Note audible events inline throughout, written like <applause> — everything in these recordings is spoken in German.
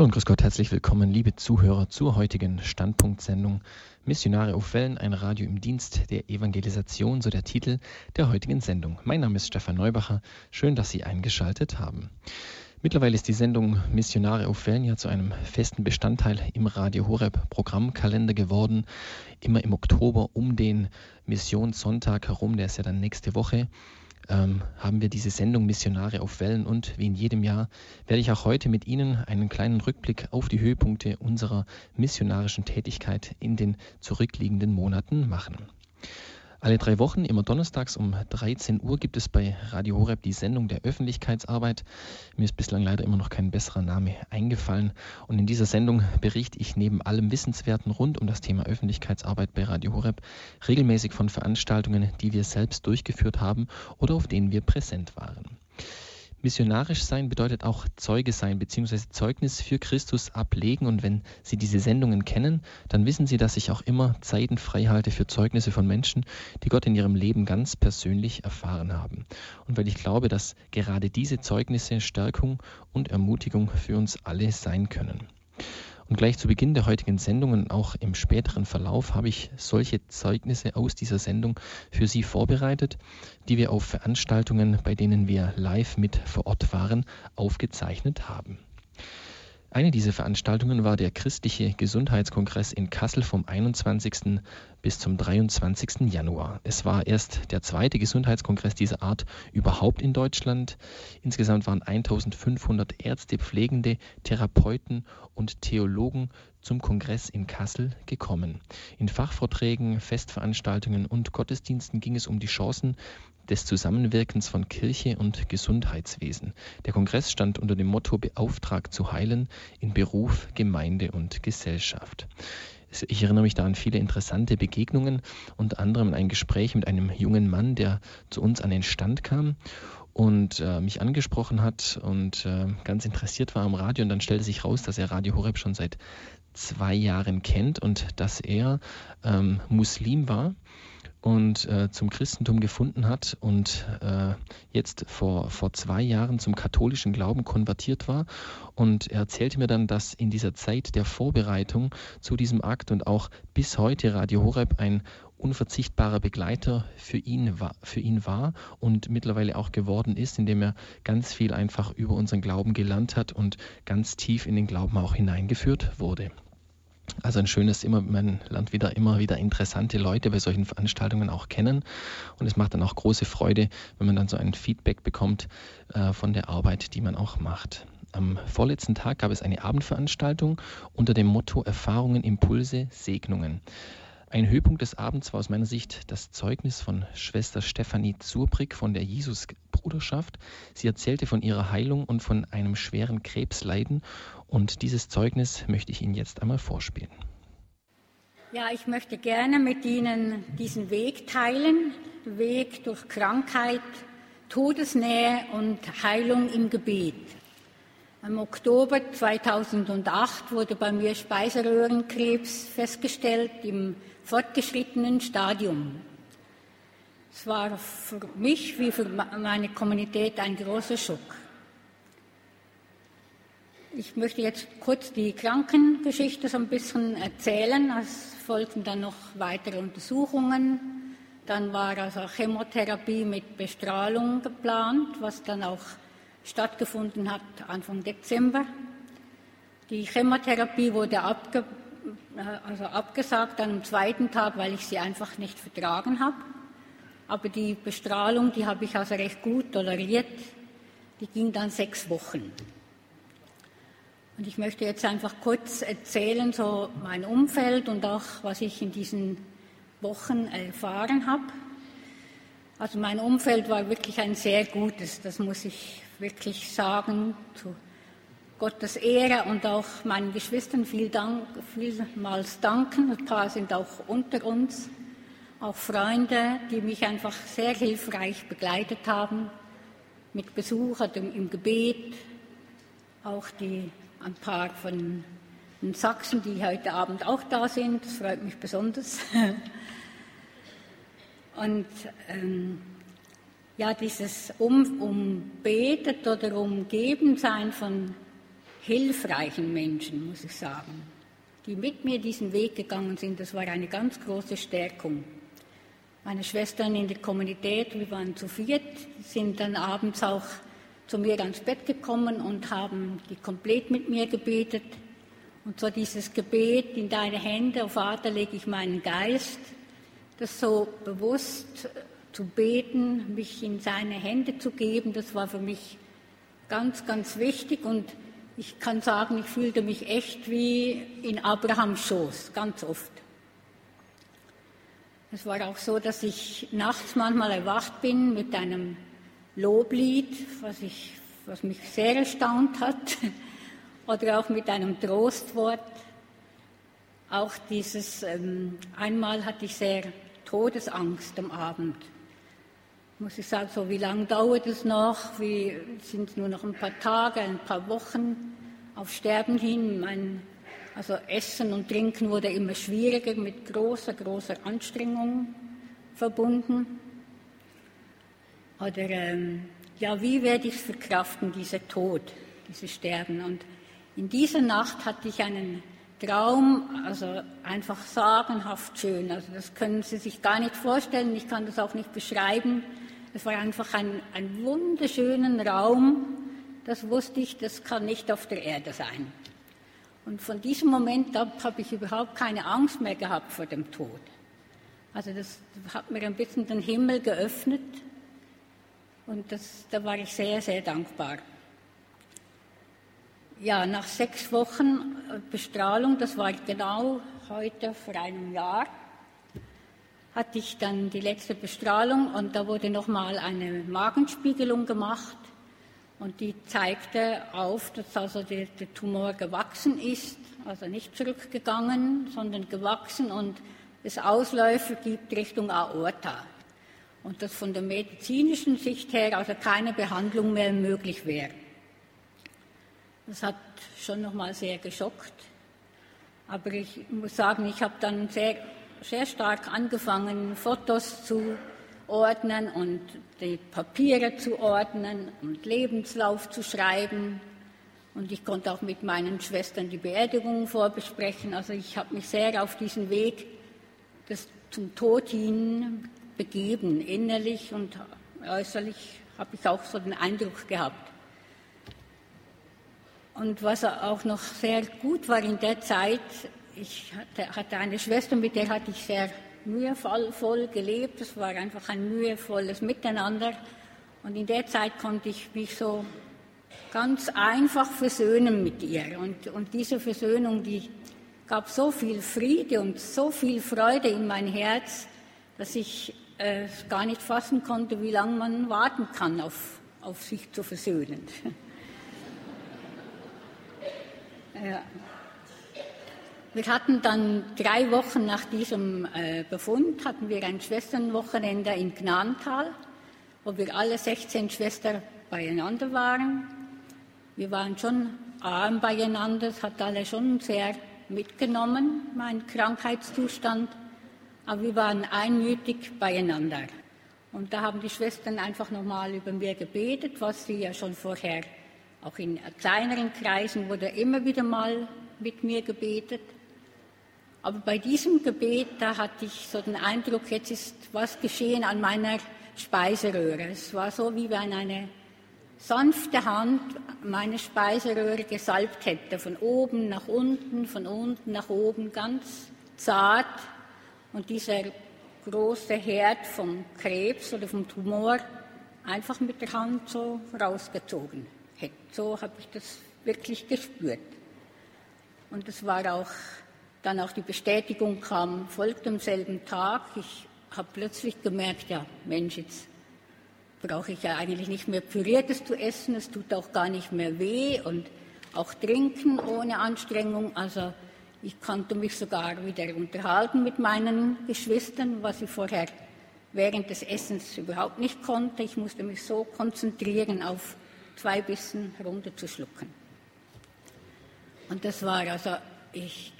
Hallo und grüß Gott, herzlich willkommen, liebe Zuhörer, zur heutigen Standpunktsendung Missionare auf Wellen, ein Radio im Dienst der Evangelisation, so der Titel der heutigen Sendung. Mein Name ist Stefan Neubacher, schön, dass Sie eingeschaltet haben. Mittlerweile ist die Sendung Missionare auf Wellen ja zu einem festen Bestandteil im Radio Horeb Programmkalender geworden. Immer im Oktober um den Missionssonntag herum, der ist ja dann nächste Woche ähm, haben wir diese Sendung Missionare auf Wellen und wie in jedem Jahr werde ich auch heute mit Ihnen einen kleinen Rückblick auf die Höhepunkte unserer missionarischen Tätigkeit in den zurückliegenden Monaten machen. Alle drei Wochen, immer donnerstags um 13 Uhr, gibt es bei Radio Horeb die Sendung der Öffentlichkeitsarbeit. Mir ist bislang leider immer noch kein besserer Name eingefallen. Und in dieser Sendung berichte ich neben allem Wissenswerten rund um das Thema Öffentlichkeitsarbeit bei Radio Horeb regelmäßig von Veranstaltungen, die wir selbst durchgeführt haben oder auf denen wir präsent waren. Missionarisch sein bedeutet auch Zeuge sein bzw. Zeugnis für Christus ablegen. Und wenn Sie diese Sendungen kennen, dann wissen Sie, dass ich auch immer Zeiten frei halte für Zeugnisse von Menschen, die Gott in ihrem Leben ganz persönlich erfahren haben. Und weil ich glaube, dass gerade diese Zeugnisse Stärkung und Ermutigung für uns alle sein können. Und gleich zu Beginn der heutigen Sendung und auch im späteren Verlauf habe ich solche Zeugnisse aus dieser Sendung für Sie vorbereitet, die wir auf Veranstaltungen, bei denen wir live mit vor Ort waren, aufgezeichnet haben. Eine dieser Veranstaltungen war der Christliche Gesundheitskongress in Kassel vom 21. bis zum 23. Januar. Es war erst der zweite Gesundheitskongress dieser Art überhaupt in Deutschland. Insgesamt waren 1500 Ärzte, Pflegende, Therapeuten und Theologen zum Kongress in Kassel gekommen. In Fachvorträgen, Festveranstaltungen und Gottesdiensten ging es um die Chancen des Zusammenwirkens von Kirche und Gesundheitswesen. Der Kongress stand unter dem Motto Beauftragt zu heilen in Beruf, Gemeinde und Gesellschaft. Ich erinnere mich da an viele interessante Begegnungen, unter anderem ein Gespräch mit einem jungen Mann, der zu uns an den Stand kam und äh, mich angesprochen hat und äh, ganz interessiert war am Radio. Und dann stellte sich raus, dass er Radio Horeb schon seit zwei Jahren kennt und dass er ähm, Muslim war und äh, zum Christentum gefunden hat und äh, jetzt vor, vor zwei Jahren zum katholischen Glauben konvertiert war. Und er erzählte mir dann, dass in dieser Zeit der Vorbereitung zu diesem Akt und auch bis heute Radio Horeb ein unverzichtbarer Begleiter für ihn, war, für ihn war und mittlerweile auch geworden ist, indem er ganz viel einfach über unseren Glauben gelernt hat und ganz tief in den Glauben auch hineingeführt wurde. Also ein schönes immer, man lernt wieder immer wieder interessante Leute bei solchen Veranstaltungen auch kennen und es macht dann auch große Freude, wenn man dann so ein Feedback bekommt äh, von der Arbeit, die man auch macht. Am vorletzten Tag gab es eine Abendveranstaltung unter dem Motto Erfahrungen, Impulse, Segnungen. Ein Höhepunkt des Abends war aus meiner Sicht das Zeugnis von Schwester Stefanie Zurbrick von der Jesusbruderschaft. Sie erzählte von ihrer Heilung und von einem schweren Krebsleiden und dieses Zeugnis möchte ich Ihnen jetzt einmal vorspielen. Ja, ich möchte gerne mit Ihnen diesen Weg teilen, Weg durch Krankheit, Todesnähe und Heilung im Gebet. Im Oktober 2008 wurde bei mir Speiseröhrenkrebs festgestellt im fortgeschrittenen Stadium. Es war für mich wie für meine Kommunität ein großer Schock. Ich möchte jetzt kurz die Krankengeschichte so ein bisschen erzählen. Es folgten dann noch weitere Untersuchungen. Dann war also Chemotherapie mit Bestrahlung geplant, was dann auch stattgefunden hat Anfang Dezember. Die Chemotherapie wurde abge also abgesagt dann am zweiten Tag, weil ich sie einfach nicht vertragen habe. Aber die Bestrahlung, die habe ich also recht gut toleriert. Die ging dann sechs Wochen. Und ich möchte jetzt einfach kurz erzählen, so mein Umfeld und auch was ich in diesen Wochen erfahren habe. Also mein Umfeld war wirklich ein sehr gutes, das muss ich wirklich sagen, zu Gottes Ehre und auch meinen Geschwistern viel Dank, vielmals danken. Ein paar sind auch unter uns, auch Freunde, die mich einfach sehr hilfreich begleitet haben, mit Besuch im Gebet, auch die, ein paar von Sachsen, die heute Abend auch da sind. Das freut mich besonders. <laughs> Und ähm, ja, dieses um, umbetet oder umgeben sein von hilfreichen Menschen, muss ich sagen, die mit mir diesen Weg gegangen sind. Das war eine ganz große Stärkung. Meine Schwestern in der Kommunität, wir waren zu viert, sind dann abends auch zu mir ans Bett gekommen und haben die komplett mit mir gebetet. Und zwar dieses Gebet, in deine Hände, oh Vater, lege ich meinen Geist, das so bewusst zu beten, mich in seine Hände zu geben, das war für mich ganz, ganz wichtig und ich kann sagen, ich fühlte mich echt wie in Abrahams Schoß, ganz oft. Es war auch so, dass ich nachts manchmal erwacht bin mit einem Loblied, was, ich, was mich sehr erstaunt hat, oder auch mit einem Trostwort. Auch dieses, ähm, einmal hatte ich sehr Todesangst am Abend muss ich sagen, so wie lange dauert es noch? Wie sind es nur noch ein paar Tage, ein paar Wochen auf Sterben hin? Mein, also Essen und Trinken wurde immer schwieriger, mit großer, großer Anstrengung verbunden. Oder ähm, ja, wie werde ich es verkraften, dieser Tod, dieses Sterben? Und in dieser Nacht hatte ich einen Traum, also einfach sagenhaft schön. Also das können Sie sich gar nicht vorstellen, ich kann das auch nicht beschreiben. Es war einfach ein, ein wunderschönen Raum. Das wusste ich, das kann nicht auf der Erde sein. Und von diesem Moment ab habe ich überhaupt keine Angst mehr gehabt vor dem Tod. Also das hat mir ein bisschen den Himmel geöffnet und das, da war ich sehr, sehr dankbar. Ja, nach sechs Wochen Bestrahlung, das war genau heute vor einem Jahr, hatte ich dann die letzte Bestrahlung und da wurde nochmal eine Magenspiegelung gemacht und die zeigte auf, dass also der, der, Tumor gewachsen ist, also nicht zurückgegangen, sondern gewachsen und es Ausläufer gibt Richtung Aorta. Und dass von der medizinischen Sicht her also keine Behandlung mehr möglich wäre. Das hat schon nochmal sehr geschockt. Aber ich muss sagen, ich habe dann sehr sehr stark angefangen, Fotos zu ordnen und die Papiere zu ordnen und Lebenslauf zu schreiben. Und ich konnte auch mit meinen Schwestern die Beerdigung vorbesprechen. Also ich habe mich sehr auf diesen Weg des, zum Tod hin begeben. Innerlich und äußerlich habe ich auch so den Eindruck gehabt. Und was auch noch sehr gut war in der Zeit, ich hatte, hatte, eine Schwester, mit der hatte ich sehr mühevoll gelebt. Es war einfach ein mühevolles Miteinander. Und in der Zeit konnte ich mich so ganz einfach versöhnen mit ihr. Und, und diese Versöhnung, die gab so viel Friede und so viel Freude in mein Herz, dass ich äh, gar nicht fassen konnte, wie lange man warten kann, auf, auf sich zu versöhnen. <laughs> ja. Wir hatten dann drei Wochen nach diesem äh, Befund hatten wir ein Schwesternwochenende in Gnantal, wo wir alle 16 Schwestern beieinander waren. Wir waren schon arm beieinander, es hat alle schon sehr mitgenommen, mein Krankheitszustand, aber wir waren einmütig beieinander. Und da haben die Schwestern einfach nochmal über mir gebetet, was sie ja schon vorher, auch in kleineren Kreisen wurde immer wieder mal mit mir gebetet. Aber bei diesem Gebet, da hatte ich so den Eindruck, jetzt ist was geschehen an meiner Speiseröhre. Es war so, wie wenn eine sanfte Hand meine Speiseröhre gesalbt hätte, von oben nach unten, von unten nach oben, ganz zart. Und dieser große Herd vom Krebs oder vom Tumor einfach mit der Hand so rausgezogen hätte. So habe ich das wirklich gespürt. Und es war auch dann auch die Bestätigung kam, folgt am selben Tag. Ich habe plötzlich gemerkt, ja, Mensch, jetzt brauche ich ja eigentlich nicht mehr Püriertes zu essen, es tut auch gar nicht mehr weh und auch trinken ohne Anstrengung. Also ich konnte mich sogar wieder unterhalten mit meinen Geschwistern, was ich vorher während des Essens überhaupt nicht konnte. Ich musste mich so konzentrieren, auf zwei Bissen runterzuschlucken. Und das war also, ich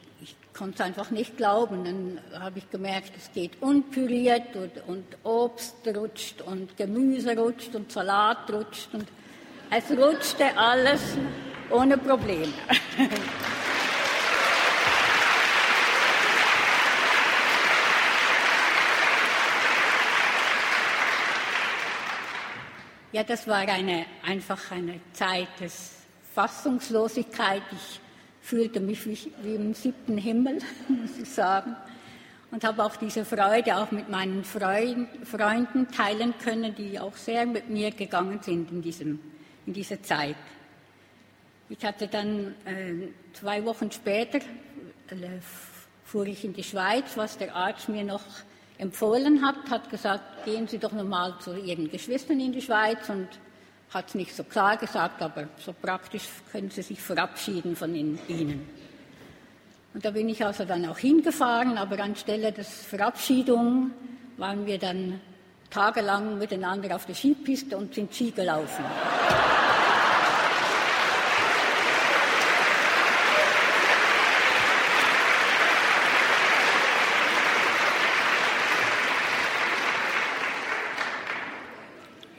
konnte es einfach nicht glauben. Dann habe ich gemerkt, es geht unpüriert und, und, Obst rutscht und Gemüse rutscht und Salat rutscht und es rutschte alles ohne Probleme. <laughs> Ja, das war eine, einfach eine Zeit des Fassungslosigkeit. Ich fühlte mich wie, wie im siebten Himmel, <laughs> muss ich sagen. Und habe auch diese Freude auch mit meinen Freund, Freunden teilen können, die auch sehr mit mir gegangen sind in, diesem, in dieser Zeit. Ich hatte dann äh, zwei Wochen später, äh, fuhr ich in die Schweiz, was der Arzt mir noch empfohlen hat, hat gesagt, gehen Sie doch nochmal zu Ihren Geschwistern in die Schweiz und hat es nicht so klar gesagt, aber so praktisch können Sie sich verabschieden von ihnen. Und da bin ich also dann auch hingefahren, aber anstelle der Verabschiedung waren wir dann tagelang miteinander auf der Skipiste und sind Ski gelaufen.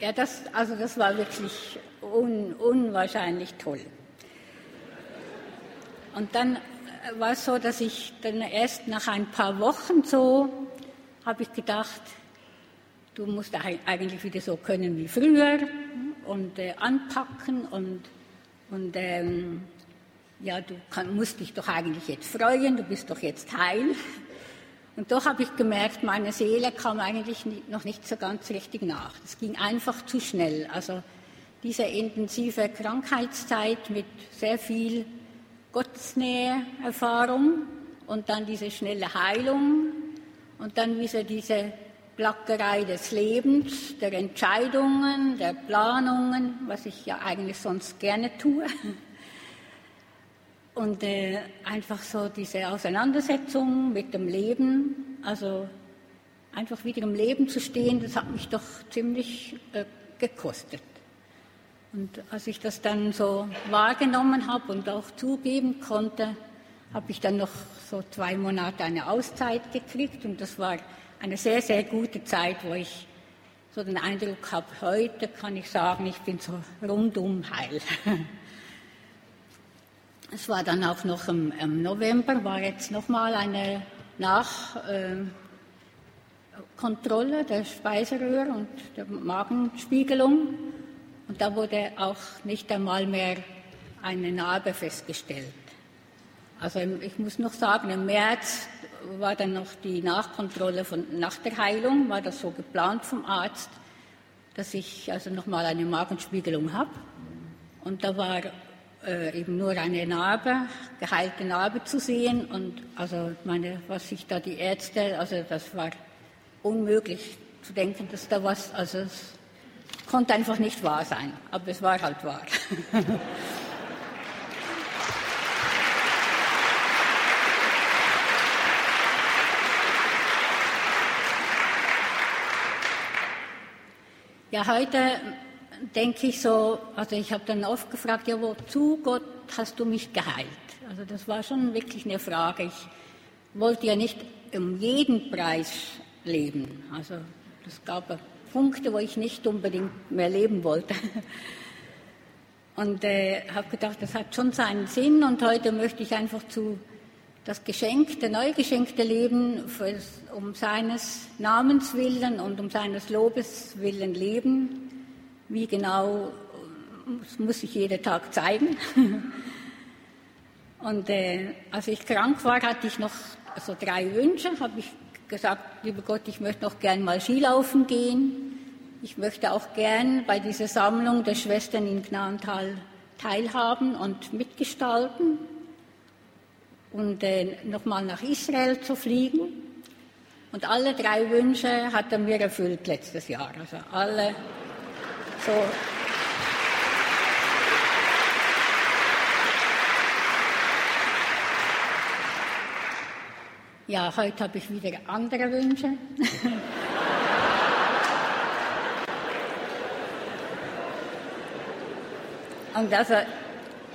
Ja, das, also das war wirklich un, unwahrscheinlich toll. Und dann war es so, dass ich dann erst nach ein paar Wochen so habe ich gedacht, du musst eigentlich wieder so können wie früher und äh, anpacken und, und ähm, ja, du kann, musst dich doch eigentlich jetzt freuen, du bist doch jetzt heil. Und doch habe ich gemerkt, meine Seele kam eigentlich noch nicht so ganz richtig nach. Es ging einfach zu schnell. Also diese intensive Krankheitszeit mit sehr viel Gottesnähe-Erfahrung und dann diese schnelle Heilung und dann wieder diese Plackerei des Lebens, der Entscheidungen, der Planungen, was ich ja eigentlich sonst gerne tue. Und äh, einfach so diese Auseinandersetzung mit dem Leben, also einfach wieder im Leben zu stehen, das hat mich doch ziemlich äh, gekostet. Und als ich das dann so wahrgenommen habe und auch zugeben konnte, habe ich dann noch so zwei Monate eine Auszeit gekriegt und das war eine sehr, sehr gute Zeit, wo ich so den Eindruck habe, heute kann ich sagen, ich bin so rundum heil. <laughs> Es war dann auch noch im, im November, war jetzt nochmal eine Nachkontrolle äh, der Speiseröhre und der Magenspiegelung. Und da wurde auch nicht einmal mehr eine Narbe festgestellt. Also ich muss noch sagen, im März war dann noch die Nachkontrolle von, nach der Heilung, war das so geplant vom Arzt, dass ich also nochmal eine Magenspiegelung habe. Und da war äh, eben nur eine Narbe, geheilte Narbe zu sehen. Und also meine, was sich da die Ärzte, also das war unmöglich zu denken, dass da was, also es konnte einfach nicht wahr sein, aber es war halt wahr. <laughs> ja, heute denke ich so, also ich habe dann oft gefragt, ja, wozu Gott hast du mich geheilt? Also das war schon wirklich eine Frage. Ich wollte ja nicht um jeden Preis leben. Also es gab Punkte, wo ich nicht unbedingt mehr leben wollte. <laughs> Und äh, habe gedacht, das hat schon seinen Sinn und heute möchte ich einfach zu das geschenkte, neu geschenkte Leben um seines Namens willen und um seines Lobes willen leben wie genau, das muss sich jeder Tag zeigen. <laughs> Und äh, als ich krank war, hatte ich noch so drei Wünsche. Habe ich gesagt, lieber Gott, ich möchte noch gern mal Skilaufen gehen. Ich möchte auch gern bei dieser Sammlung der Schwestern in Gnantal teilhaben und mitgestalten und äh, nochmal nach Israel zu fliegen. Und alle drei Wünsche hat er mir erfüllt letztes Jahr. Also alle so. Ja, heute habe ich wieder andere Wünsche. <laughs> Und also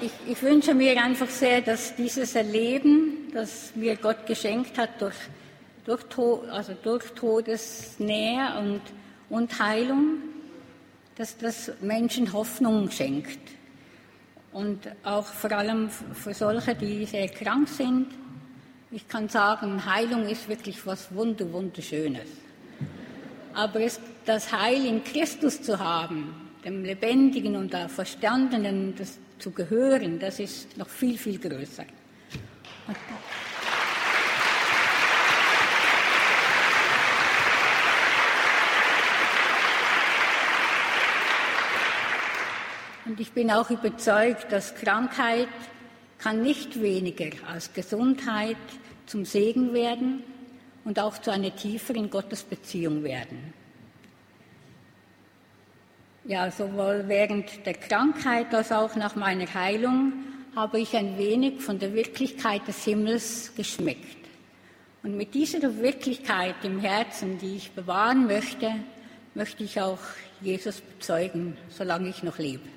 ich, ich, wünsche mir einfach sehr, dass dieses Erleben, das mir Gott geschenkt hat durch, durch, also durch Todesnähe und, und Heilung, dass das Menschen Hoffnung schenkt. und auch vor allem für solche, die sehr krank sind. Ich kann sagen, Heilung ist wirklich was Wunder, Wunderschönes. Aber es, das Heil in Christus zu haben, dem Lebendigen und der Verstandenen das zu gehören, das ist noch viel, viel größer. Und ich bin auch überzeugt, dass Krankheit kann nicht weniger als Gesundheit zum Segen werden und auch zu einer tieferen Gottesbeziehung werden. Ja, sowohl während der Krankheit als auch nach meiner Heilung habe ich ein wenig von der Wirklichkeit des Himmels geschmeckt. Und mit dieser Wirklichkeit im Herzen, die ich bewahren möchte, möchte ich auch Jesus bezeugen, solange ich noch lebe.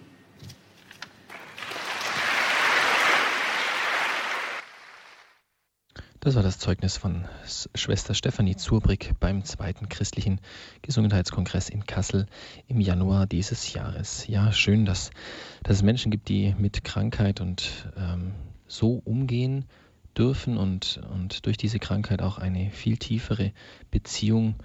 Das war das Zeugnis von Schwester Stefanie Zurbrick beim zweiten christlichen Gesundheitskongress in Kassel im Januar dieses Jahres. Ja, schön, dass, dass es Menschen gibt, die mit Krankheit und ähm, so umgehen dürfen und, und durch diese Krankheit auch eine viel tiefere Beziehung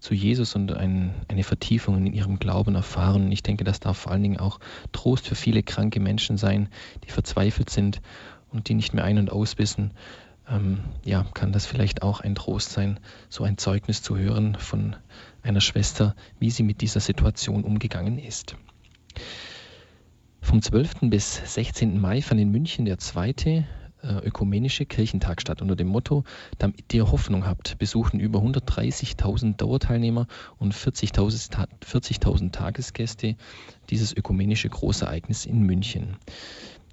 zu Jesus und ein, eine Vertiefung in ihrem Glauben erfahren. Ich denke, das darf vor allen Dingen auch Trost für viele kranke Menschen sein, die verzweifelt sind und die nicht mehr ein- und auswissen ähm, ja, kann das vielleicht auch ein Trost sein, so ein Zeugnis zu hören von einer Schwester, wie sie mit dieser Situation umgegangen ist. Vom 12. bis 16. Mai fand in München der zweite äh, ökumenische Kirchentag statt. Unter dem Motto, damit ihr Hoffnung habt, besuchten über 130.000 Dauerteilnehmer und 40.000 40 Tagesgäste dieses ökumenische Großereignis in München.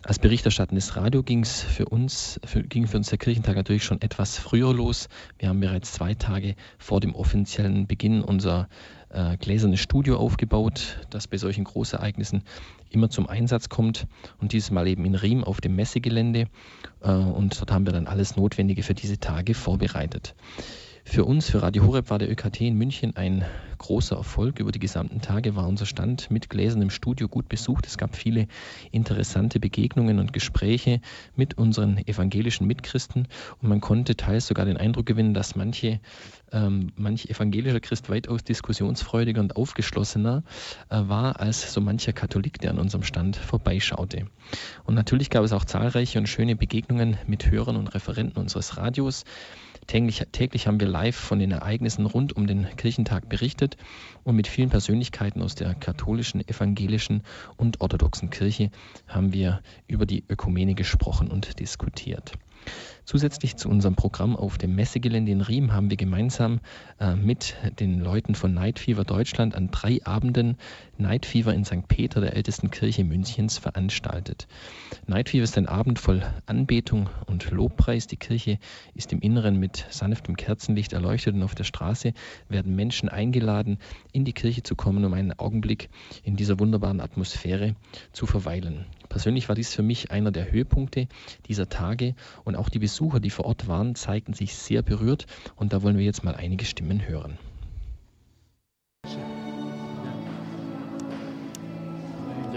Als berichterstattendes Radio ging's für uns, für, ging für uns der Kirchentag natürlich schon etwas früher los. Wir haben bereits zwei Tage vor dem offiziellen Beginn unser äh, gläsernes Studio aufgebaut, das bei solchen Großereignissen immer zum Einsatz kommt. Und dieses Mal eben in Riem auf dem Messegelände. Äh, und dort haben wir dann alles Notwendige für diese Tage vorbereitet. Für uns, für Radio Horeb, war der ÖKT in München ein großer Erfolg. Über die gesamten Tage war unser Stand mit Gläsern im Studio gut besucht. Es gab viele interessante Begegnungen und Gespräche mit unseren evangelischen Mitchristen und man konnte teils sogar den Eindruck gewinnen, dass manche, ähm, manch evangelischer Christ weitaus diskussionsfreudiger und aufgeschlossener äh, war als so mancher Katholik, der an unserem Stand vorbeischaute. Und natürlich gab es auch zahlreiche und schöne Begegnungen mit Hörern und Referenten unseres Radios. Täglich, täglich haben wir live von den Ereignissen rund um den Kirchentag berichtet und mit vielen Persönlichkeiten aus der katholischen, evangelischen und orthodoxen Kirche haben wir über die Ökumene gesprochen und diskutiert. Zusätzlich zu unserem Programm auf dem Messegelände in Riem haben wir gemeinsam äh, mit den Leuten von Night Fever Deutschland an drei Abenden Night Fever in St. Peter, der ältesten Kirche Münchens, veranstaltet. Night Fever ist ein Abend voll Anbetung und Lobpreis. Die Kirche ist im Inneren mit sanftem Kerzenlicht erleuchtet und auf der Straße werden Menschen eingeladen, in die Kirche zu kommen, um einen Augenblick in dieser wunderbaren Atmosphäre zu verweilen. Persönlich war dies für mich einer der Höhepunkte dieser Tage und auch die Besucher, die vor Ort waren, zeigten sich sehr berührt und da wollen wir jetzt mal einige Stimmen hören.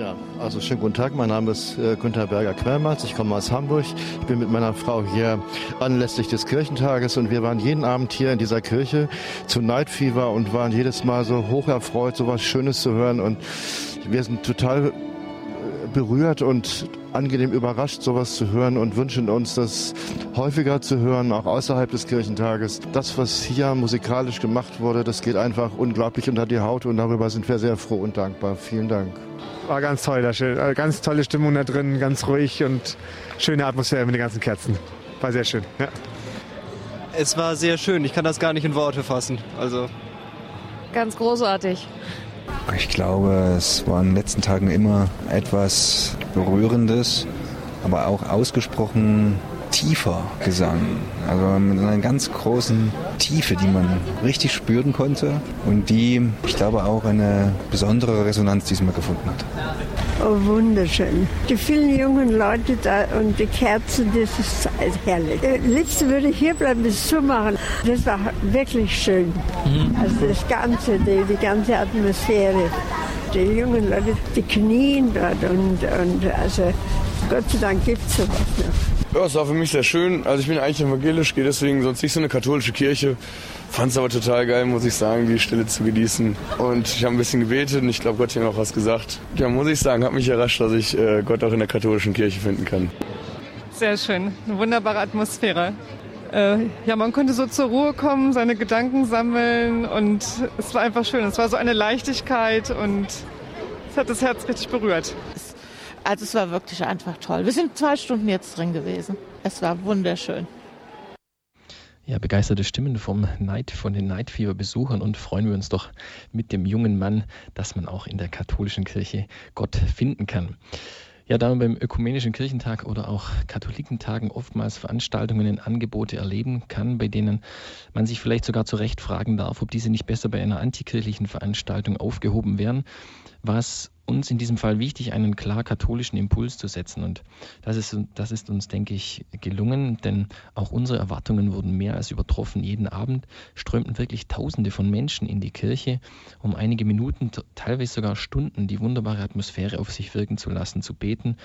Ja, also schönen guten Tag. Mein Name ist äh, Günther Berger-Quellmatz. Ich komme aus Hamburg. Ich bin mit meiner Frau hier anlässlich des Kirchentages und wir waren jeden Abend hier in dieser Kirche zu Night Fever und waren jedes Mal so hoch erfreut, so was Schönes zu hören und wir sind total berührt und angenehm überrascht, sowas zu hören und wünschen uns das häufiger zu hören, auch außerhalb des Kirchentages. Das, was hier musikalisch gemacht wurde, das geht einfach unglaublich unter die Haut und darüber sind wir sehr froh und dankbar. Vielen Dank. War ganz toll, da schön. Äh, ganz tolle Stimmung da drin, ganz ruhig und schöne Atmosphäre mit den ganzen Kerzen. War sehr schön. Ja. Es war sehr schön. Ich kann das gar nicht in Worte fassen. Also ganz großartig. Ich glaube, es war in den letzten Tagen immer etwas Berührendes, aber auch ausgesprochen tiefer Gesang. Also mit einer ganz großen Tiefe, die man richtig spüren konnte und die, ich glaube, auch eine besondere Resonanz diesmal gefunden hat. Oh, wunderschön. Die vielen jungen Leute da und die Kerzen, das ist herrlich. Äh, liebste würde ich hier bleiben, bis zumachen. Das war wirklich schön. Mhm. Also das Ganze, die, die ganze Atmosphäre. die jungen Leute, die knien dort und, und also Gott sei Dank gibt es sowas noch. Ja, es war für mich sehr schön. Also ich bin eigentlich evangelisch, gehe deswegen sonst nicht so eine katholische Kirche. Fand es aber total geil, muss ich sagen, die Stille zu genießen. Und ich habe ein bisschen gebetet und ich glaube, Gott hat mir auch was gesagt. Ja, muss ich sagen, hat mich überrascht, dass ich äh, Gott auch in der katholischen Kirche finden kann. Sehr schön, eine wunderbare Atmosphäre. Äh, ja, man konnte so zur Ruhe kommen, seine Gedanken sammeln und es war einfach schön. Es war so eine Leichtigkeit und es hat das Herz richtig berührt. Also es war wirklich einfach toll. Wir sind zwei Stunden jetzt drin gewesen. Es war wunderschön. Ja, begeisterte Stimmen vom Night, von den Night Fever Besuchern und freuen wir uns doch mit dem jungen Mann, dass man auch in der katholischen Kirche Gott finden kann. Ja, da man beim Ökumenischen Kirchentag oder auch Katholikentagen oftmals Veranstaltungen und Angebote erleben kann, bei denen man sich vielleicht sogar zu Recht fragen darf, ob diese nicht besser bei einer antikirchlichen Veranstaltung aufgehoben wären, was uns in diesem Fall wichtig, einen klar katholischen Impuls zu setzen. Und das ist, das ist uns, denke ich, gelungen, denn auch unsere Erwartungen wurden mehr als übertroffen. Jeden Abend strömten wirklich Tausende von Menschen in die Kirche, um einige Minuten, teilweise sogar Stunden, die wunderbare Atmosphäre auf sich wirken zu lassen, zu beten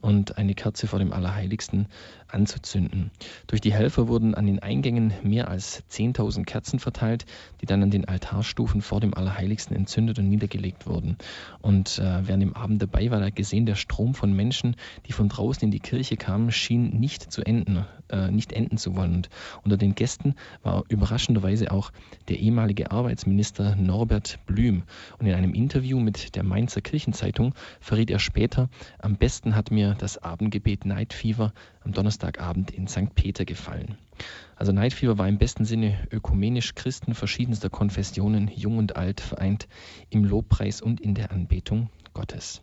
und eine Kerze vor dem Allerheiligsten anzuzünden. Durch die Helfer wurden an den Eingängen mehr als 10.000 Kerzen verteilt, die dann an den Altarstufen vor dem Allerheiligsten entzündet und niedergelegt wurden. Und äh, wer an dem Abend dabei war, hat gesehen, der Strom von Menschen, die von draußen in die Kirche kamen, schien nicht zu enden, äh, nicht enden zu wollen. Und unter den Gästen war überraschenderweise auch der ehemalige Arbeitsminister Norbert Blüm. Und in einem Interview mit der Mainzer Kirchenzeitung verriet er später, am besten hat mir das Abendgebet Night Fever am Donnerstagabend in St. Peter gefallen. Also Night Fever war im besten Sinne ökumenisch Christen verschiedenster Konfessionen, jung und alt, vereint im Lobpreis und in der Anbetung Gottes.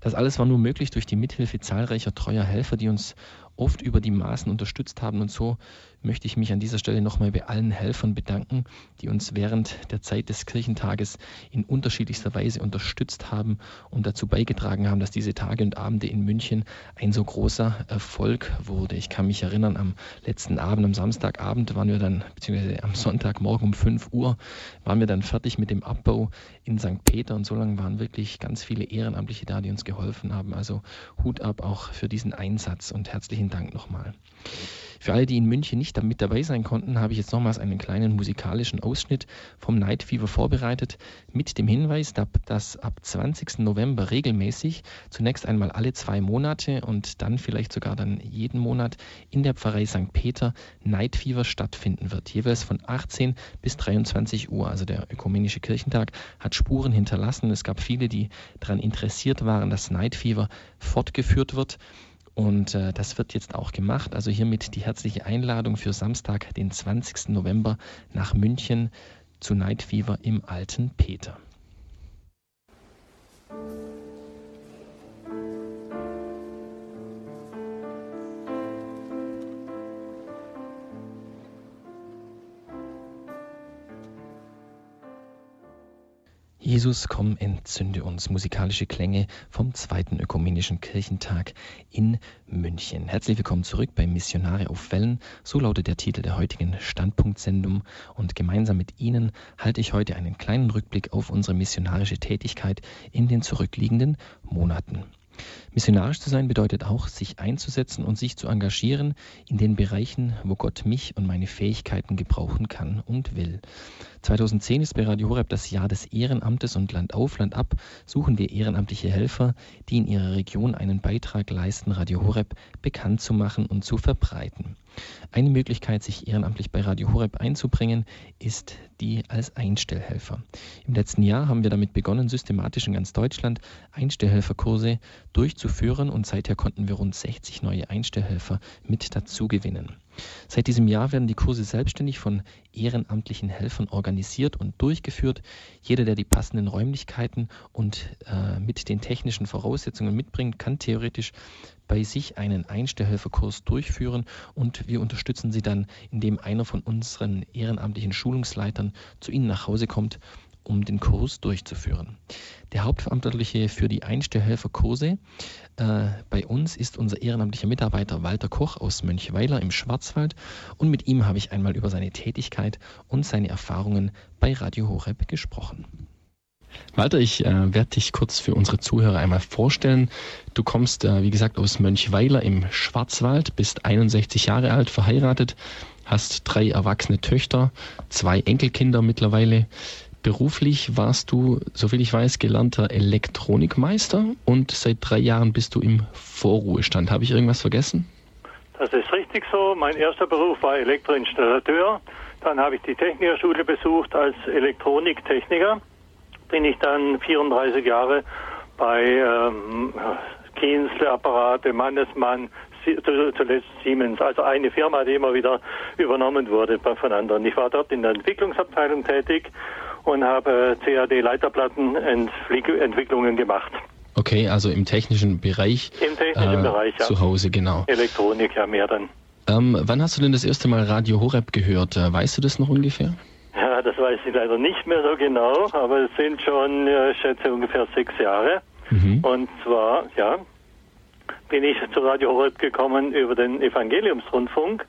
Das alles war nur möglich durch die Mithilfe zahlreicher treuer Helfer, die uns oft über die Maßen unterstützt haben. Und so möchte ich mich an dieser Stelle nochmal bei allen Helfern bedanken, die uns während der Zeit des Kirchentages in unterschiedlichster Weise unterstützt haben und dazu beigetragen haben, dass diese Tage und Abende in München ein so großer Erfolg wurde. Ich kann mich erinnern, am letzten Abend, am Samstagabend waren wir dann, beziehungsweise am Sonntagmorgen um 5 Uhr, waren wir dann fertig mit dem Abbau in St. Peter und so lange waren wirklich ganz viele Ehrenamtliche da, die uns geholfen haben. Also Hut ab auch für diesen Einsatz und herzlichen Dank nochmal. Für alle, die in München nicht mit dabei sein konnten, habe ich jetzt nochmals einen kleinen musikalischen Ausschnitt vom Night Fever vorbereitet, mit dem Hinweis, dass ab 20. November regelmäßig, zunächst einmal alle zwei Monate und dann vielleicht sogar dann jeden Monat in der Pfarrei St. Peter Night Fever stattfinden wird, jeweils von 18 bis 23 Uhr. Also der Ökumenische Kirchentag hat Spuren hinterlassen. Es gab viele, die daran interessiert waren, dass Night Fever fortgeführt wird. Und äh, das wird jetzt auch gemacht. Also hiermit die herzliche Einladung für Samstag, den 20. November nach München zu Night Fever im Alten Peter. Jesus, komm, entzünde uns. Musikalische Klänge vom zweiten ökumenischen Kirchentag in München. Herzlich willkommen zurück bei Missionare auf Wellen. So lautet der Titel der heutigen Standpunktsendung. Und gemeinsam mit Ihnen halte ich heute einen kleinen Rückblick auf unsere missionarische Tätigkeit in den zurückliegenden Monaten. Missionarisch zu sein bedeutet auch, sich einzusetzen und sich zu engagieren in den Bereichen, wo Gott mich und meine Fähigkeiten gebrauchen kann und will. 2010 ist bei Radio Horeb das Jahr des Ehrenamtes und Land auf, Land ab suchen wir ehrenamtliche Helfer, die in ihrer Region einen Beitrag leisten, Radio Horeb bekannt zu machen und zu verbreiten. Eine Möglichkeit, sich ehrenamtlich bei Radio Horeb einzubringen, ist die als Einstellhelfer. Im letzten Jahr haben wir damit begonnen, systematisch in ganz Deutschland Einstellhelferkurse durchzuführen und seither konnten wir rund 60 neue Einstellhelfer mit dazu gewinnen. Seit diesem Jahr werden die Kurse selbstständig von ehrenamtlichen Helfern organisiert und durchgeführt. Jeder, der die passenden Räumlichkeiten und äh, mit den technischen Voraussetzungen mitbringt, kann theoretisch bei sich einen Einstellhelferkurs durchführen und wir unterstützen sie dann, indem einer von unseren ehrenamtlichen Schulungsleitern zu Ihnen nach Hause kommt um den Kurs durchzuführen. Der Hauptverantwortliche für die Einstellhelferkurse äh, bei uns ist unser ehrenamtlicher Mitarbeiter Walter Koch aus Mönchweiler im Schwarzwald und mit ihm habe ich einmal über seine Tätigkeit und seine Erfahrungen bei Radio Horeb gesprochen. Walter, ich äh, werde dich kurz für unsere Zuhörer einmal vorstellen. Du kommst, äh, wie gesagt, aus Mönchweiler im Schwarzwald, bist 61 Jahre alt, verheiratet, hast drei erwachsene Töchter, zwei Enkelkinder mittlerweile. Beruflich warst du, soviel ich weiß, gelernter Elektronikmeister und seit drei Jahren bist du im Vorruhestand. Habe ich irgendwas vergessen? Das ist richtig so. Mein erster Beruf war Elektroinstallateur. Dann habe ich die Technikerschule besucht als Elektroniktechniker. Bin ich dann 34 Jahre bei ähm, Kienzle Apparate, Mannesmann, zuletzt Siemens, also eine Firma, die immer wieder übernommen wurde von anderen. Ich war dort in der Entwicklungsabteilung tätig und habe CAD-Leiterplattenentwicklungen gemacht. Okay, also im technischen Bereich. Im technischen äh, Bereich, ja. Zu Hause, genau. Elektronik, ja, mehr dann. Ähm, wann hast du denn das erste Mal Radio Horeb gehört? Äh, weißt du das noch ungefähr? Ja, das weiß ich leider nicht mehr so genau, aber es sind schon, äh, ich schätze, ungefähr sechs Jahre. Mhm. Und zwar, ja, bin ich zu Radio Horeb gekommen über den Evangeliumsrundfunk.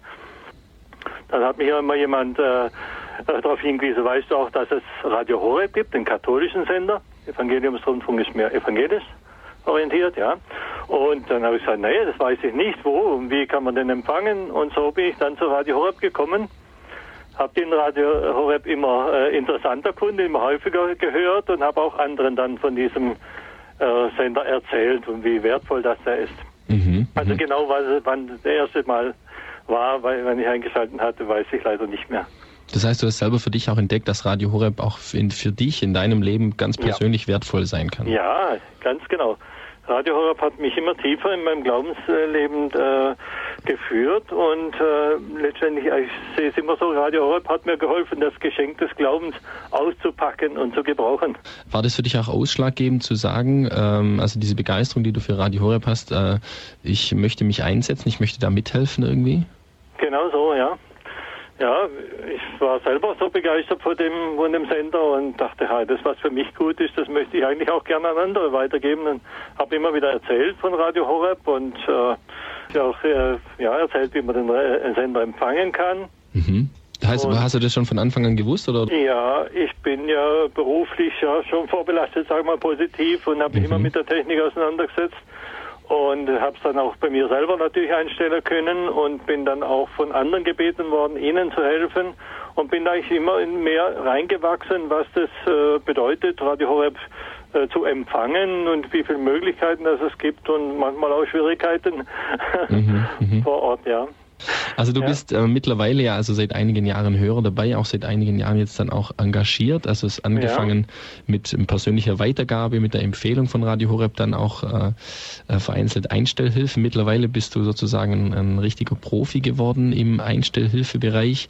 Dann hat mich ja immer jemand äh, darauf hingewiesen, weißt du auch, dass es Radio Horeb gibt, den katholischen Sender. Evangeliumsrundfunk ist mehr evangelisch orientiert, ja. Und dann habe ich gesagt, naja, das weiß ich nicht, wo und wie kann man den empfangen. Und so bin ich dann zu Radio Horeb gekommen. Habe den Radio Horeb immer äh, interessanter Kunde, immer häufiger gehört und habe auch anderen dann von diesem äh, Sender erzählt und wie wertvoll das da ist. Mhm, Also genau, was, wann das erste Mal war, weil, wenn ich eingeschaltet hatte, weiß ich leider nicht mehr. Das heißt, du hast selber für dich auch entdeckt, dass Radio Horeb auch für, für dich in deinem Leben ganz Ja. persönlich wertvoll sein kann. Ja, ganz genau. Radio Horeb hat mich immer tiefer in meinem Glaubensleben äh, geführt und äh, letztendlich, ich sehe es immer so, Radio Horeb hat mir geholfen, das Geschenk des Glaubens auszupacken und zu gebrauchen. War das für dich auch ausschlaggebend zu sagen, ähm, also diese Begeisterung, die du für Radio Horeb hast, äh, ich möchte mich einsetzen, ich möchte da mithelfen irgendwie? Genau so, ja. Ja, ich war selber so begeistert von dem, von dem Sender und dachte, hey, das, was für mich gut ist, das möchte ich eigentlich auch gerne an andere weitergeben. Und habe immer wieder erzählt von Radio Horeb und äh, auch äh, ja, erzählt, wie man den äh, Sender empfangen kann. Mhm. Heißt, Und- hast du das schon von Anfang an gewusst oder? Ja, ich bin ja beruflich ja schon vorbelastet, sag mal positiv und habe mich immer mit der Technik auseinandergesetzt und habe es dann auch bei mir selber natürlich einstellen können und bin dann auch von anderen gebeten worden, ihnen zu helfen und bin eigentlich immer in mehr reingewachsen, was das äh, bedeutet, Radio Horeb äh, zu empfangen und wie viele Möglichkeiten das es gibt und manchmal auch Schwierigkeiten <laughs> vor Ort, ja. Also du Ja. bist äh, mittlerweile ja also seit einigen Jahren Hörer dabei, auch seit einigen Jahren jetzt dann auch engagiert. Also es ist angefangen mit ähm, persönlicher Weitergabe, mit der Empfehlung von Radio Horeb, dann auch äh, äh, vereinzelt Einstellhilfe. Mittlerweile bist du sozusagen ein, ein richtiger Profi geworden im Einstellhilfebereich.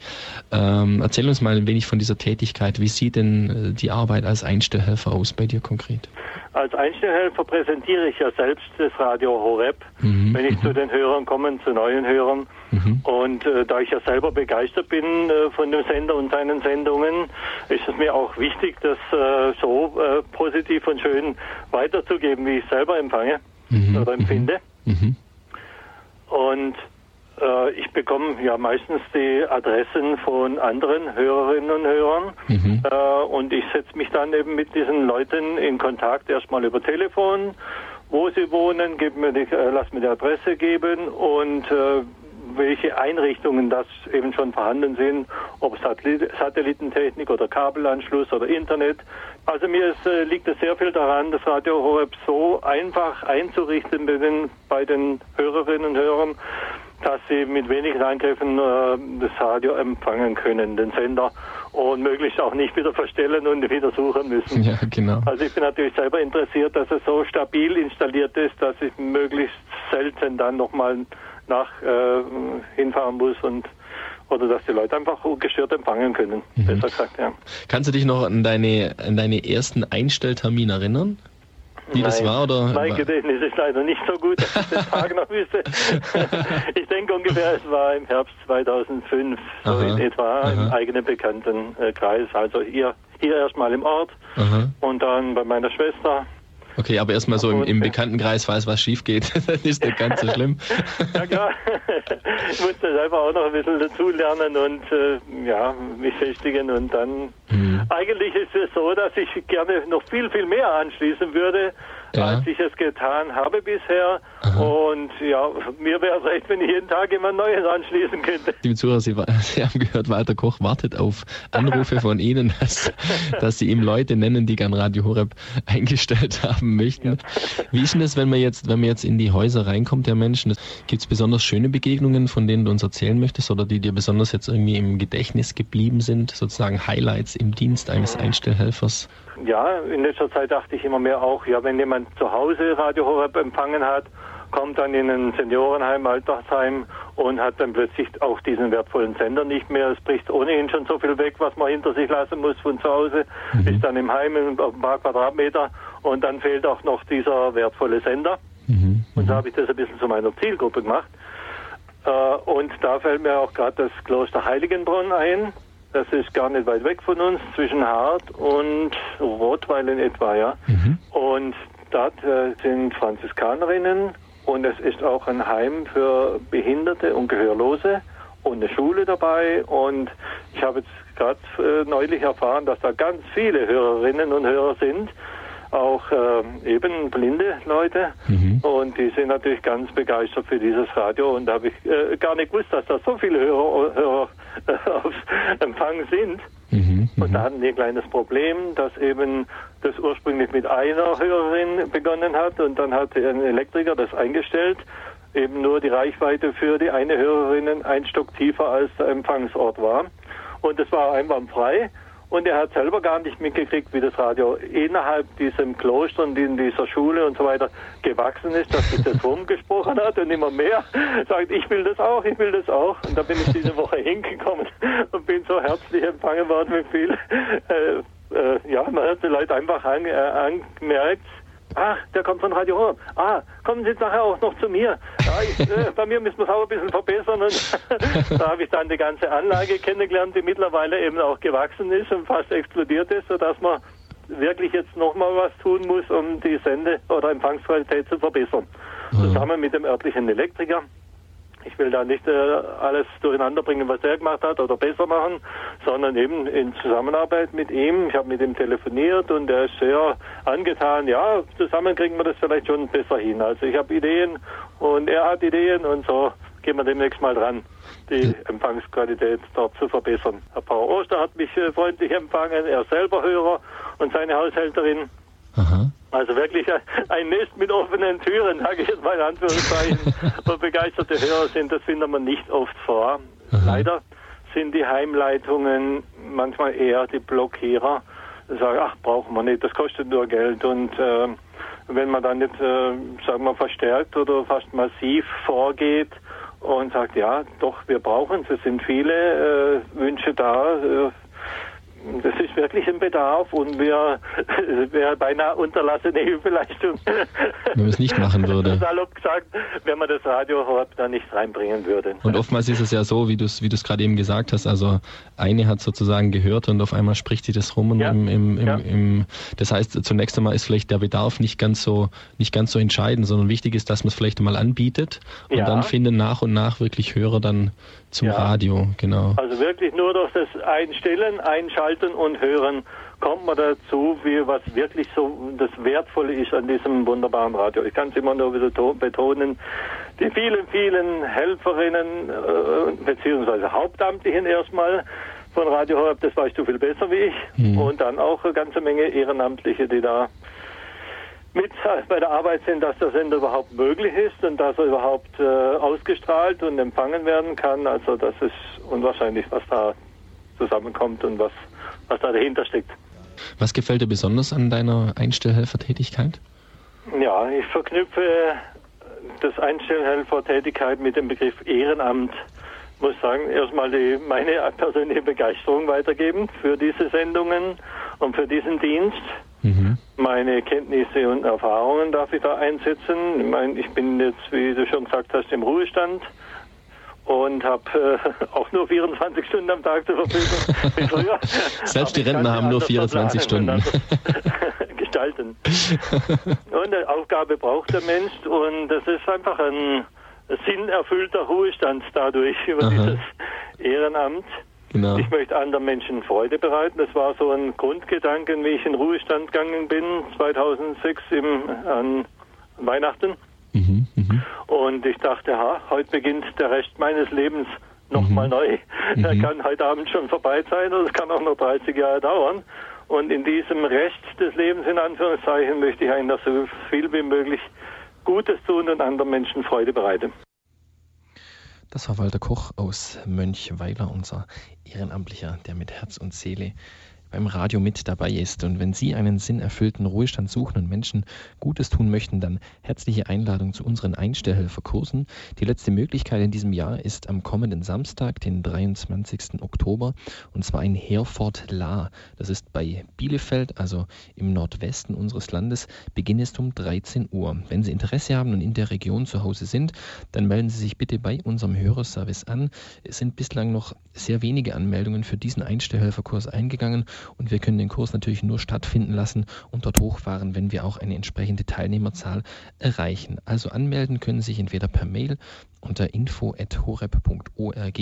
Ähm, erzähl uns mal ein wenig von dieser Tätigkeit. Wie sieht denn äh, die Arbeit als Einstellhelfer aus bei dir konkret? Als Einstellhelfer präsentiere ich ja selbst das Radio Horeb, Mhm, wenn ich zu den Hörern komme, zu neuen Hörern. Und äh, da ich ja selber begeistert bin äh, von dem Sender und seinen Sendungen, ist es mir auch wichtig, das äh, so äh, positiv und schön weiterzugeben, wie ich selber empfange oder empfinde. Mhm. Und äh, ich bekomme ja meistens die Adressen von anderen Hörerinnen und Hörern. Mhm. Äh, und ich setze mich dann eben mit diesen Leuten in Kontakt, erstmal über Telefon, wo sie wohnen, gib mir die, äh, lass mir die Adresse geben und welche Einrichtungen das eben schon vorhanden sind, ob Satellit Satellitentechnik oder Kabelanschluss oder Internet. Also mir ist, äh, liegt es sehr viel daran, das Radio Horeb so einfach einzurichten bei den, bei den Hörerinnen und Hörern, dass sie mit wenigen Eingriffen äh, das Radio empfangen können, den Sender, und möglichst auch nicht wieder verstellen und wieder suchen müssen. Ja, genau. Also ich bin natürlich selber interessiert, dass es so stabil installiert ist, dass ich möglichst selten dann nochmal nach äh, hinfahren muss und oder dass die Leute einfach ungestört empfangen können. Besser gesagt, ja. Kannst du dich noch an deine, an deine ersten Einstelltermine erinnern? Wie das war oder? Mein Gedächtnis ist leider nicht so gut, dass ich den Tag noch wüsste. ich denke ungefähr, es war im Herbst 2005, so Aha, in etwa im aha. eigenen Bekanntenkreis. Also hier, hier erstmal im Ort Aha. und dann bei meiner Schwester Okay, aber erstmal so im, im Bekanntenkreis, falls was schief geht, <laughs> das ist nicht <laughs> ganz so schlimm. ja klar, <laughs> ich musste selber auch noch ein bisschen dazulernen und äh, ja, mich festigen und dann mhm. eigentlich ist es so, dass ich gerne noch viel, viel mehr anschließen würde, ja. als ich es getan habe bisher. Aha. Und ja, mir wäre es recht, wenn ich jeden Tag immer Neues anschließen könnte. Liebe Zuhörer, Sie, Sie, haben gehört, Walter Koch wartet auf Anrufe von Ihnen, dass, dass Sie ihm Leute nennen, die gern Radio Horeb eingestellt haben möchten. Ja. Wie ist denn das, wenn man jetzt, wenn man jetzt in die Häuser reinkommt der Menschen? Gibt es besonders schöne Begegnungen, von denen du uns erzählen möchtest oder die dir besonders jetzt irgendwie im Gedächtnis geblieben sind? Sozusagen Highlights im Dienst eines. Einstellhelfers? Ja, in letzter Zeit dachte ich immer mehr auch, ja, wenn jemand zu Hause Radio Horeb empfangen hat, kommt dann in ein Seniorenheim, Altersheim und hat dann plötzlich auch diesen wertvollen Sender nicht mehr. Es bricht ohnehin schon so viel weg, was man hinter sich lassen muss von zu Hause, mhm. ist dann im Heim auf ein paar Quadratmeter und dann fehlt auch noch dieser wertvolle Sender. Mhm. Und so habe ich das ein bisschen zu meiner Zielgruppe gemacht. Äh, und da fällt mir auch gerade das Kloster Heiligenbronn ein. Das ist gar nicht weit weg von uns, zwischen Hart und Rotweil in etwa, ja. Mhm. Und dort äh, sind Franziskanerinnen und es ist auch ein Heim für Behinderte und Gehörlose und eine Schule dabei. Und ich habe jetzt gerade äh, neulich erfahren, dass da ganz viele Hörerinnen und Hörer sind, auch äh, eben blinde Leute. Mhm. Und die sind natürlich ganz begeistert für dieses Radio. Und da habe ich äh, gar nicht gewusst, dass da so viele Hörer, Hörer äh, auf Empfang sind. Mhm, und da hatten die ein kleines Problem, dass eben das ursprünglich mit einer Hörerin begonnen hat und dann hat ein Elektriker das eingestellt, eben nur die Reichweite für die eine Hörerin ein Stock tiefer als der Empfangsort war. Und das war einwandfrei. Und er hat selber gar nicht mitgekriegt, wie das Radio innerhalb diesem Kloster und in dieser Schule und so weiter gewachsen ist, dass sich das <laughs> rumgesprochen hat und immer mehr sagt, ich will das auch, ich will das auch. Und da bin ich diese Woche <laughs> hingekommen und bin so herzlich empfangen worden mit viel. Äh, äh, ja, man hat die Leute einfach an, äh, angemerkt, Ach, der kommt von Radio Horeb. Ah, kommen Sie nachher auch noch zu mir. Ja, ich, äh, <laughs> bei mir müssen wir es auch ein bisschen verbessern. Und <laughs> da habe ich dann die ganze Anlage kennengelernt, die mittlerweile eben auch gewachsen ist und fast explodiert ist, sodass man wirklich jetzt nochmal was tun muss, um die Sende- oder Empfangsqualität zu verbessern. Mhm. Zusammen mit dem örtlichen Elektriker ich will da nicht äh, alles durcheinander bringen, was er gemacht hat oder besser machen, sondern eben in Zusammenarbeit mit ihm. Ich habe mit ihm telefoniert und er ist sehr angetan. Ja, zusammen kriegen wir das vielleicht schon besser hin. Also ich habe Ideen und er hat Ideen und so gehen wir demnächst mal dran, die Empfangsqualität dort zu verbessern. Herr Paul Oster hat mich äh, freundlich empfangen, er selber Hörer und seine Haushälterin. Aha. Also wirklich ein Nest mit offenen Türen, sage ich jetzt mal in Anführungszeichen, <laughs> wo begeisterte Hörer sind, das findet man nicht oft vor. Aha. Leider sind die Heimleitungen manchmal eher die Blockierer, sagen, ach, brauchen wir nicht, das kostet nur Geld. Und äh, wenn man dann nicht, äh, sagen wir, verstärkt oder fast massiv vorgeht und sagt, ja, doch, wir brauchen es, es sind viele äh, Wünsche da, äh, das ist wirklich ein Bedarf und wir <laughs> wäre beinahe unterlassene Hilfeleistung. Wenn man es nicht machen würde. <laughs> Salopp gesagt, wenn man das Radio da nicht reinbringen würde. Und oftmals ist es ja so, wie du es wie gerade eben gesagt hast, also eine hat sozusagen gehört und auf einmal spricht sie das rum. Und ja. im, im, im, ja. im, das heißt, zunächst einmal ist vielleicht der Bedarf nicht ganz so, nicht ganz so entscheidend, sondern wichtig ist, dass man es vielleicht mal anbietet und ja. dann finden nach und nach wirklich Hörer dann zum Radio, genau. Also wirklich nur durch das Einstellen, Einschalten und Hören kommt man dazu, wie was wirklich so das Wertvolle ist an diesem wunderbaren Radio. Ich kann es immer nur wieder betonen. Die vielen, vielen Helferinnen äh, beziehungsweise Hauptamtlichen erstmal von Radio Horeb, das weißt du viel besser wie ich. Mhm. Und dann auch eine ganze Menge Ehrenamtliche, die da mit bei der Arbeit sind, dass der Sender überhaupt möglich ist und dass er überhaupt äh, ausgestrahlt und empfangen werden kann. Also das ist unwahrscheinlich, was da zusammenkommt und was, was da dahinter steckt. Was gefällt dir besonders an deiner Einstellhelfertätigkeit? Ja, ich verknüpfe das Einstellhelfertätigkeit mit dem Begriff Ehrenamt. Ich muss sagen, erstmal die, meine persönliche Begeisterung weitergeben für diese Sendungen und für diesen Dienst. Mhm. Meine Kenntnisse und Erfahrungen darf ich da einsetzen. Ich meine, ich bin jetzt, wie du schon gesagt hast, im Ruhestand und habe äh, <laughs> auch nur 24 Stunden am Tag zur Verfügung. <laughs> Selbst die Rentner haben nur 24 Stunden. <laughs> gestalten. und eine Aufgabe braucht der Mensch und das ist einfach ein sinnerfüllter Ruhestand dadurch über Aha. dieses Ehrenamt. Genau. Ich möchte anderen Menschen Freude bereiten. Das war so ein Grundgedanke, wie ich in Ruhestand gegangen bin, 2006 im, an Weihnachten. Mhm, mh. Und ich dachte, ha, heute beginnt der Rest meines Lebens nochmal mhm. neu. Mhm. Er kann heute Abend schon vorbei sein oder es kann auch noch 30 Jahre dauern. Und in diesem Rest des Lebens, in Anführungszeichen, möchte ich eigentlich so viel wie möglich Gutes tun und anderen Menschen Freude bereiten. Das war Walter Koch aus Mönchweiler, unser Ehrenamtlicher, der mit Herz und Seele beim Radio mit dabei ist. Und wenn Sie einen sinnerfüllten Ruhestand suchen und Menschen Gutes tun möchten, dann herzliche Einladung zu unseren Einstellhelferkursen. Die letzte Möglichkeit in diesem Jahr ist am kommenden Samstag, den 23. Oktober, und zwar in Herford-La. Das ist bei Bielefeld, also im Nordwesten unseres Landes. Beginn ist um 13 Uhr. Wenn Sie Interesse haben und in der Region zu Hause sind, dann melden Sie sich bitte bei unserem Hörerservice an. Es sind bislang noch sehr wenige Anmeldungen für diesen Einstellhelferkurs eingegangen und wir können den Kurs natürlich nur stattfinden lassen und dort hochfahren, wenn wir auch eine entsprechende Teilnehmerzahl erreichen. Also anmelden können Sie sich entweder per Mail unter info.horeb.org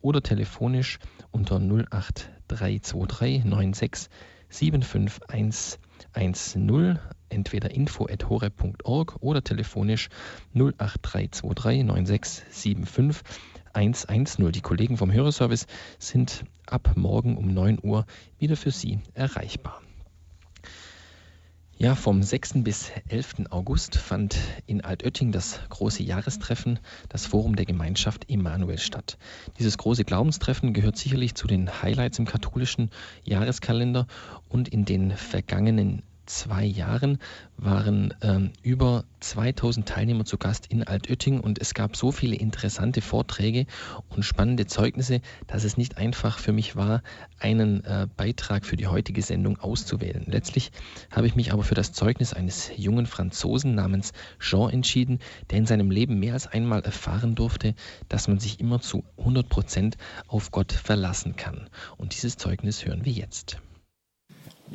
oder telefonisch unter 08323 96 75110 entweder info.horeb.org oder telefonisch 08323 9675 110. Die Kollegen vom Hörerservice sind ab morgen um 9 Uhr wieder für Sie erreichbar. Ja, vom 6. bis 11. August fand in Altötting das große Jahrestreffen, das Forum der Gemeinschaft Emanuel statt. Dieses große Glaubenstreffen gehört sicherlich zu den Highlights im katholischen Jahreskalender und in den vergangenen zwei Jahren waren ähm, über 2000 Teilnehmer zu Gast in Altötting und es gab so viele interessante Vorträge und spannende Zeugnisse, dass es nicht einfach für mich war, einen äh, Beitrag für die heutige Sendung auszuwählen. Letztlich habe ich mich aber für das Zeugnis eines jungen Franzosen namens Jean entschieden, der in seinem Leben mehr als einmal erfahren durfte, dass man sich immer zu 100 Prozent auf Gott verlassen kann. Und dieses Zeugnis hören wir jetzt.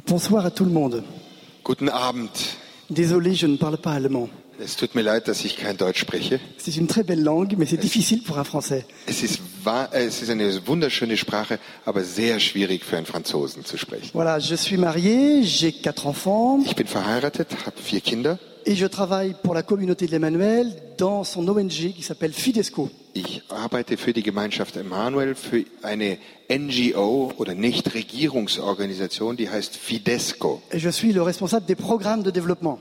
Bonsoir à tout le monde. Guten Abend. Désolé, je ne parle pas allemand. Es tut mir leid, dass ich kein Deutsch spreche. C'est une très belle langue, mais c'est difficile pour un Français. Es ist, es ist eine wunderschöne Sprache, aber sehr schwierig für einen Franzosen zu sprechen. Voilà, je suis marié, j'ai quatre enfants. Ich bin verheiratet, habe vier Kinder. Et je travaille pour la communauté de l'Emmanuel dans son ONG qui s'appelle Fidesco. Ich arbeite für die Gemeinschaft Emmanuel für eine NGO oder Nichtregierungsorganisation, die heißt Fidesco. Et je suis le responsable des programmes de développement.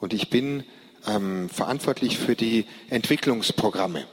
Und ich bin ähm, verantwortlich für die Entwicklungsprogramme.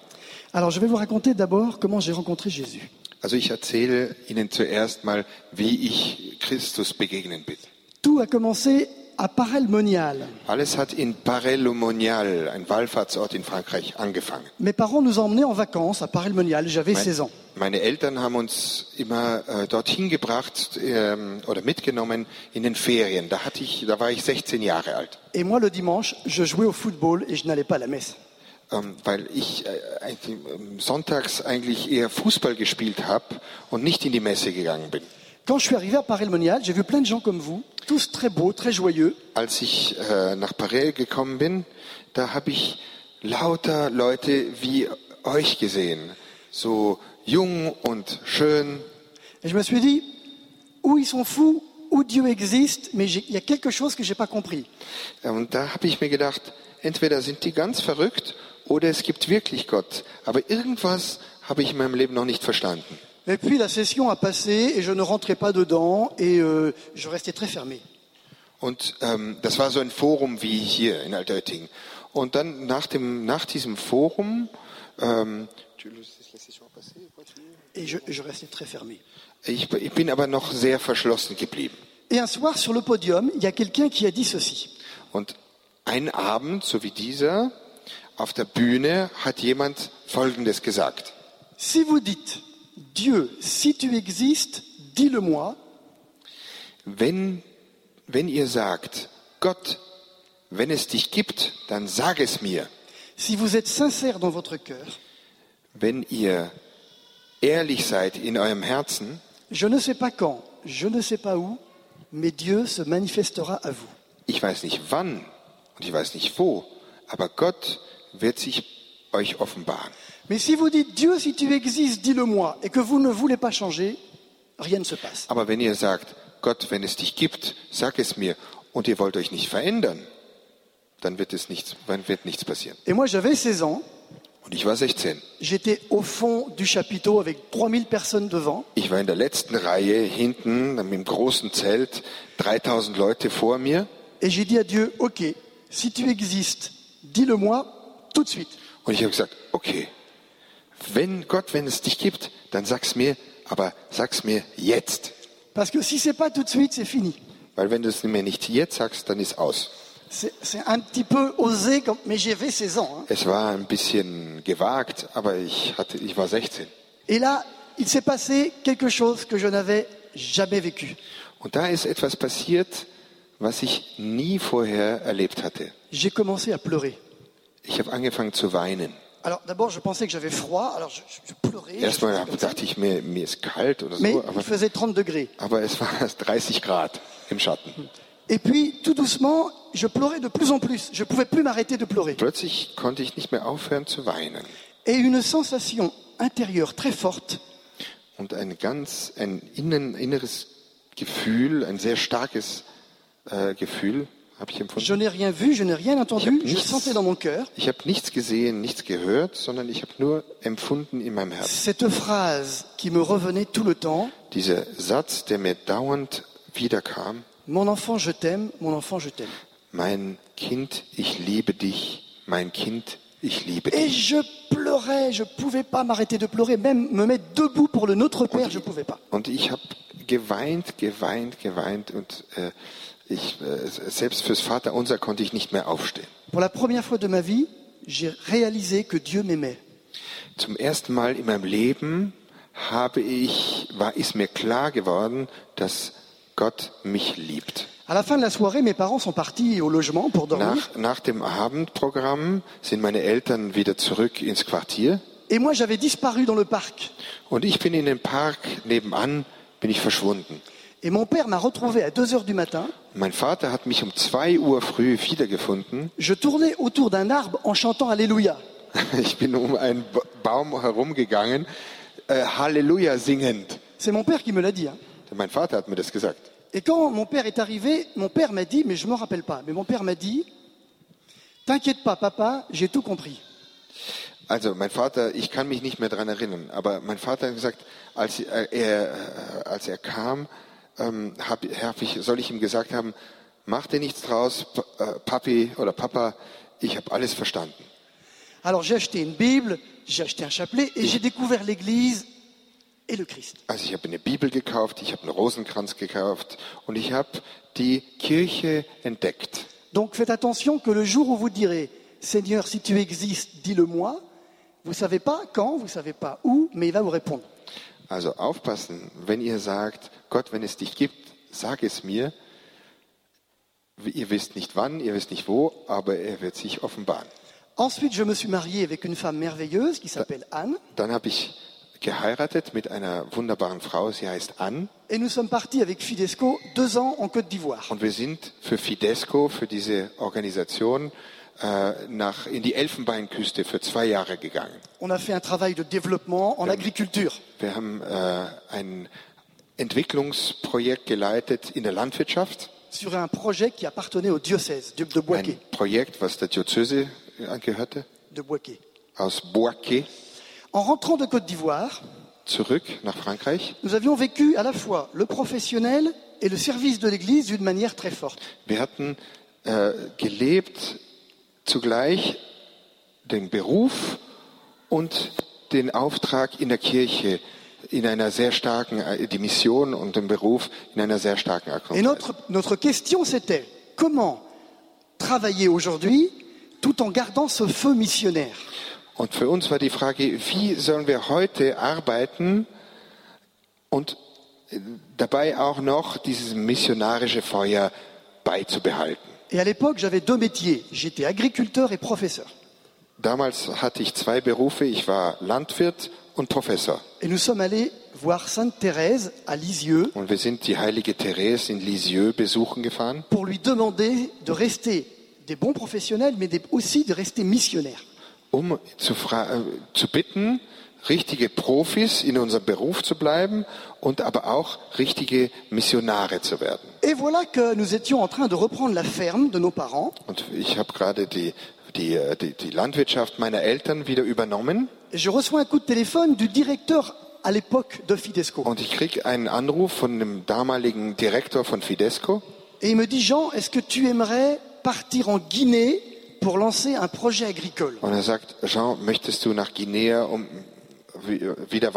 Alors, je vais vous raconter d'abord comment j'ai rencontré Jésus. Also ich erzähle Ihnen zuerst mal, wie ich Christus begegnen bin. Tout a commencé à Paray-le-Monial. Alles hat in Paray-le-Monial, ein Wallfahrtsort in Frankreich, angefangen. Mes parents nous emmenaient en vacances à Paray-le-Monial. J'avais 16 ans. Meine Eltern haben uns immer äh, dorthin gebracht ähm, oder mitgenommen in den Ferien. Da hatte ich, da war ich 16 Jahre alt. Et moi le dimanche, je jouais au football et je n'allais pas à la messe. Ähm, weil ich äh, ähm, sonntags eigentlich eher Fußball gespielt habe und nicht in die Messe gegangen bin. Quand je suis arrivé à Paray-le-Monial, j'ai vu plein de gens comme vous, tous très beaux, très joyeux. Als ich äh, nach Paris gekommen bin, da habe ich lauter Leute wie euch gesehen, so jung und schön. Et je me suis dit, ou ils sont fous, ou Dieu existe, mais il y a quelque chose que j'ai pas compris. Und da habe ich mir gedacht, entweder sind die ganz verrückt oder es gibt wirklich Gott, aber irgendwas habe ich in meinem Leben noch nicht verstanden. Et puis la session a passé et je ne rentrais pas dedans et euh, je restais très fermé. Und ähm, das war so ein Forum wie hier in Altötting. Und dann nach, dem, nach diesem Forum, ähm, et je, je restais très fermé. Ich, ich bin aber noch sehr verschlossen geblieben. Et un soir sur le podium, il y a quelqu'un qui a dit ceci. Und ein Abend, so wie dieser, auf der Bühne hat jemand Folgendes gesagt. Si vous dites Dieu, si tu existes, dis-le-moi. Wenn, wenn ihr sagt, Gott, wenn es dich gibt, dann sag es mir. Si vous êtes sincère dans votre cœur, wenn ihr ehrlich seid in eurem Herzen, je ne sais pas quand, je ne sais pas où, mais Dieu se manifestera à vous. ich weiß nicht wann und ich weiß nicht wo, aber Gott wird sich euch offenbaren. Mais si vous dites Dieu, si tu existes, dis-le-moi, et que vous ne voulez pas changer, rien ne se passe. Aber wenn ihr sagt, Gott, wenn es dich gibt, sag es mir, und ihr wollt euch nicht verändern, dann wird, es nichts, dann wird nichts passieren. Et moi, j'avais 16 ans, Und ich war 16. j'étais au fond du chapiteau avec 3000 personnes devant, Ich war in der letzten Reihe hinten mit dem großen Zelt, 3000 Leute vor mir. et j'ai dit à Dieu, OK, si tu existes, dis-le-moi tout de suite. Und ich habe gesagt, okay, wenn Gott, wenn es dich gibt, dann sag's mir, aber sag's mir jetzt. Parce que si c'est pas tout de suite, c'est fini. Weil wenn du es mir nicht jetzt sagst, dann ist aus. C'est un petit peu osé, comme- mais j'avais 16 ans. hein. Es war ein bisschen gewagt, aber ich, hatte, ich war 16. Et là, il s'est passé quelque chose que je n'avais jamais vécu. Und da ist etwas passiert, was ich nie vorher erlebt hatte. J'ai commencé à pleurer. Ich habe angefangen zu weinen. Alors d'abord, je pensais que j'avais froid, alors je, je pleurais. je Erstmal ça. dachte ich mir, mir ist kalt oder Mais so, il aber, faisait 30 degrés. aber es war <laughs> 30 Grad im Schatten. Et puis, tout doucement, je pleurais de plus en plus. Je ne pouvais plus m'arrêter de pleurer. Plötzlich konnte ich nicht mehr aufhören zu weinen. Et une sensation intérieure très forte Und ein ganz, ein innen, inneres Gefühl, ein sehr starkes äh, Gefühl. Je n'ai rien vu, je n'ai rien entendu, je nichts- sentais dans mon cœur Ich habe nichts gesehen, nichts gehört, sondern ich habe nur empfunden in meinem Herzen. cette phrase qui me revenait tout le temps Dieser Satz, der mir dauernd wiederkam, Mon enfant, je t'aime, mon enfant, je t'aime. mein Kind, ich liebe dich, mein Kind, ich liebe Et dich. je pleurais, je ne pouvais pas m'arrêter de pleurer, même me mettre debout pour le Notre Père, je ne pouvais pas. Und ich habe geweint, geweint, geweint und äh, ich, äh, selbst fürs Vaterunser konnte ich nicht mehr aufstehen. Pour la première fois de ma vie, j'ai réalisé que Dieu m'aimait. Zum ersten Mal in meinem Leben habe ich, war, ist mir klar geworden, dass Gott mich liebt. À la fin de la soirée, mes parents sont partis au logement pour dormir. Nach, nach dem Abendprogramm sind meine Eltern wieder zurück ins Quartier Et moi, j'avais disparu dans le parc. und ich bin in den Park nebenan, bin ich verschwunden. Et mon père m'a retrouvé à 2 heures du matin. Mein Vater hat mich um zwei Uhr früh wiedergefunden. Je tournais autour d'un arbre en chantant Alléluia. <laughs> Ich bin um einen Ba- Baum herumgegangen, äh, Halleluja singend. C'est mon père qui me l'a dit. hein. Mein Vater hat mir das gesagt. Et quand mon père est arrivé, mon père m'a dit, mais je ne me rappelle pas, mais mon père m'a dit, T'inquiète pas, papa, j'ai tout compris. Also mein Vater, ich kann mich nicht mehr dran erinnern, aber mein Vater hat gesagt, als er, er, äh, als er kam, ähm, hab, hab ich, soll ich ihm gesagt haben, mach dir nichts draus, äh, Papi oder Papa, ich habe alles verstanden. Alors j'ai acheté une Bible, j'ai acheté un chapelet et j'ai découvert l'Église et le Christ. Also ich habe eine Bibel gekauft, ich habe einen Rosenkranz gekauft und ich habe die Kirche entdeckt. Donc faites attention que le jour où vous direz, Seigneur, si tu existes, dis-le-moi, vous savez pas quand, vous savez pas où, mais il va vous répondre. Also aufpassen, wenn ihr sagt, Gott, wenn es dich gibt, sag es mir. Ihr wisst nicht wann, ihr wisst nicht wo, aber er wird sich offenbaren. Ensuite, je me suis marié avec une femme merveilleuse qui s'appelle Anne Dann habe ich geheiratet mit einer wunderbaren Frau, sie heißt Anne. et nous sommes partis avec Fidesco deux ans en Côte d'Ivoire. Und wir sind für Fidesco, für diese Organisation, äh, nach, in die Elfenbeinküste für zwei Jahre gegangen. On a fait un travail de développement en agriculture. Wir haben äh, ein Entwicklungsprojekt geleitet in der Landwirtschaft. sur un projet qui appartenait au diocèse de, de Boaké. Ein Projekt, was der Diözese angehörte, De Boaké. aus Boaké, En rentrant de Côte d'Ivoire, zurück nach Frankreich. nous avions vécu à la fois le professionnel et le service de l'Église d'une manière très forte. Wir hatten äh, gelebt zugleich den Beruf und den Auftrag in der Kirche in einer sehr starken, äh, die Mission und den Beruf in einer sehr starken Et Erkrankung. notre, notre question, c'était comment travailler aujourd'hui tout en gardant ce feu missionnaire Und für uns war die Frage, wie sollen wir heute arbeiten und äh, dabei auch noch dieses missionarische Feuer beizubehalten. Et à l'époque, j'avais deux métiers. J'étais agriculteur et professeur. damals hatte ich zwei Berufe. Ich war Landwirt und Professor. Et nous sommes allés voir Sainte Thérèse à Lisieux Und wir sind die heilige Therese in Lisieux besuchen gefahren, pour lui demander de rester des bons professionnels, mais des- aussi de rester missionnaires. um zu, fra- äh, zu bitten, richtige Profis in unserem Beruf zu bleiben und aber auch richtige Missionare zu werden. Et voilà que nous étions en train de reprendre la ferme de nos parents. Und ich habe gerade die, die, äh, die, die Landwirtschaft meiner Eltern wieder übernommen je reçois un coup de téléphone du directeur à l'époque de Fidesco. und ich kriege einen Anruf von dem damaligen Direktor von Fidesco Et il me dit, Jean, est-ce que tu aimerais partir en Guinée pour lancer un projet agricole? Und er sagt, Jean, möchtest du nach Guinea, um wie- wieder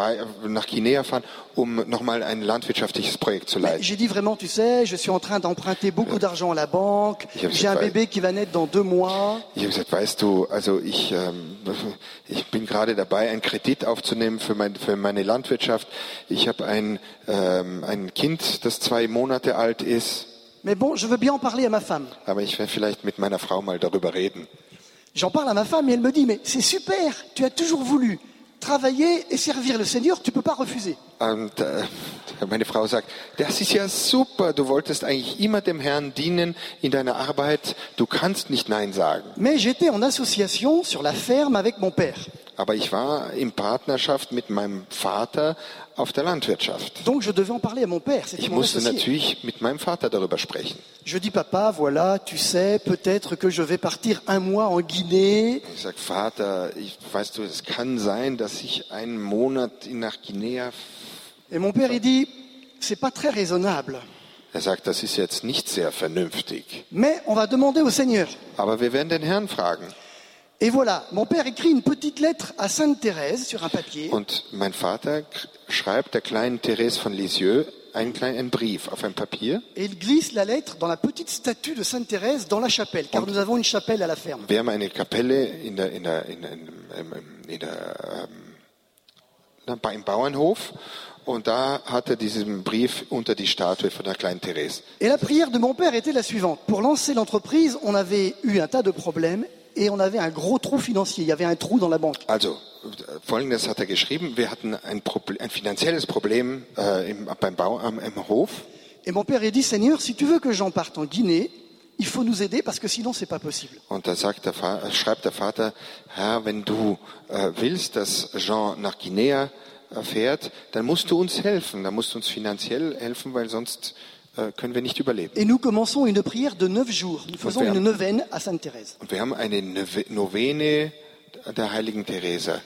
nach Guinea fahren, um nochmal ein landwirtschaftliches Projekt zu leiten? J'ai dit vraiment, tu sais, je suis en train d'emprunter beaucoup d'argent à la banque. J'ai un bébé qui va naître dans deux mois. Ich habe gesagt, weißt du, also ich, ähm, ich bin gerade dabei, einen Kredit aufzunehmen für, mein, für meine Landwirtschaft. Ich habe ein, ähm, ein Kind, das zwei Monate alt ist, Mais bon, je veux bien en parler à ma femme. aber ich werde vielleicht mit meiner Frau mal darüber reden. J'en parle à ma femme et elle me dit, mais c'est super, tu as toujours voulu travailler et servir le Seigneur, tu peux pas refuser. Und äh, meine Frau sagt, das ist ja super, du wolltest eigentlich immer dem Herrn dienen in deiner Arbeit, du kannst nicht Nein sagen. Mais j'étais en association sur la ferme avec mon père. Aber ich war in Partnerschaft mit meinem Vater auf der Landwirtschaft. Donc je devais en parler à mon père. C'était Ich mon musste associé. natürlich mit meinem Vater darüber sprechen. Je dis, papa, voilà, tu sais, peut-être que je vais partir un mois en Guinée. Ich sage, Vater, ich, weißt du, es kann sein, dass ich einen Monat nach Guinea. Et mon père, il dit, c'est pas très raisonnable. Er sagt, das ist jetzt nicht sehr vernünftig. Mais on va demander au Seigneur. Aber wir werden den Herrn fragen. Et voilà, mon père écrit une petite lettre à Sainte Thérèse sur un papier. Und mein Vater schreibt der kleinen Therese von Lisieux einen kleinen Brief auf ein Papier. Et il glisse la lettre dans la petite statue de Sainte Thérèse dans la chapelle, car nous avons une chapelle à la ferme. Wir haben eine Kapelle in der, in der, in der, in der, ähm, na, bei- im Bauernhof. Und da hat er diesen Brief unter die Statue von der kleinen Therese. Et la prière de mon père était la suivante. Pour lancer l'entreprise, on avait eu un tas de problèmes et on avait un gros trou financier. Il y avait un trou dans la banque. Also, folgendes hat er geschrieben. Wir hatten ein, Proble ein finanzielles Problem äh, im, beim Bau am, im Hof. Et mon père a dit, Seigneur, si tu veux que j'en parte en Guinée, il faut nous aider parce que sinon c'est pas possible. Und da sagt der Va äh, schreibt der Vater, Herr, wenn du äh, willst, dass Jean nach Guinea äh, fährt, dann musst du uns helfen. Dann musst du uns finanziell helfen, weil sonst können wir nicht überleben. Et nous commençons une prière de neuf jours. Nous faisons faire- une neuvaine à Sainte Thérèse. Und wir haben eine Nove- Novene der heiligen Therese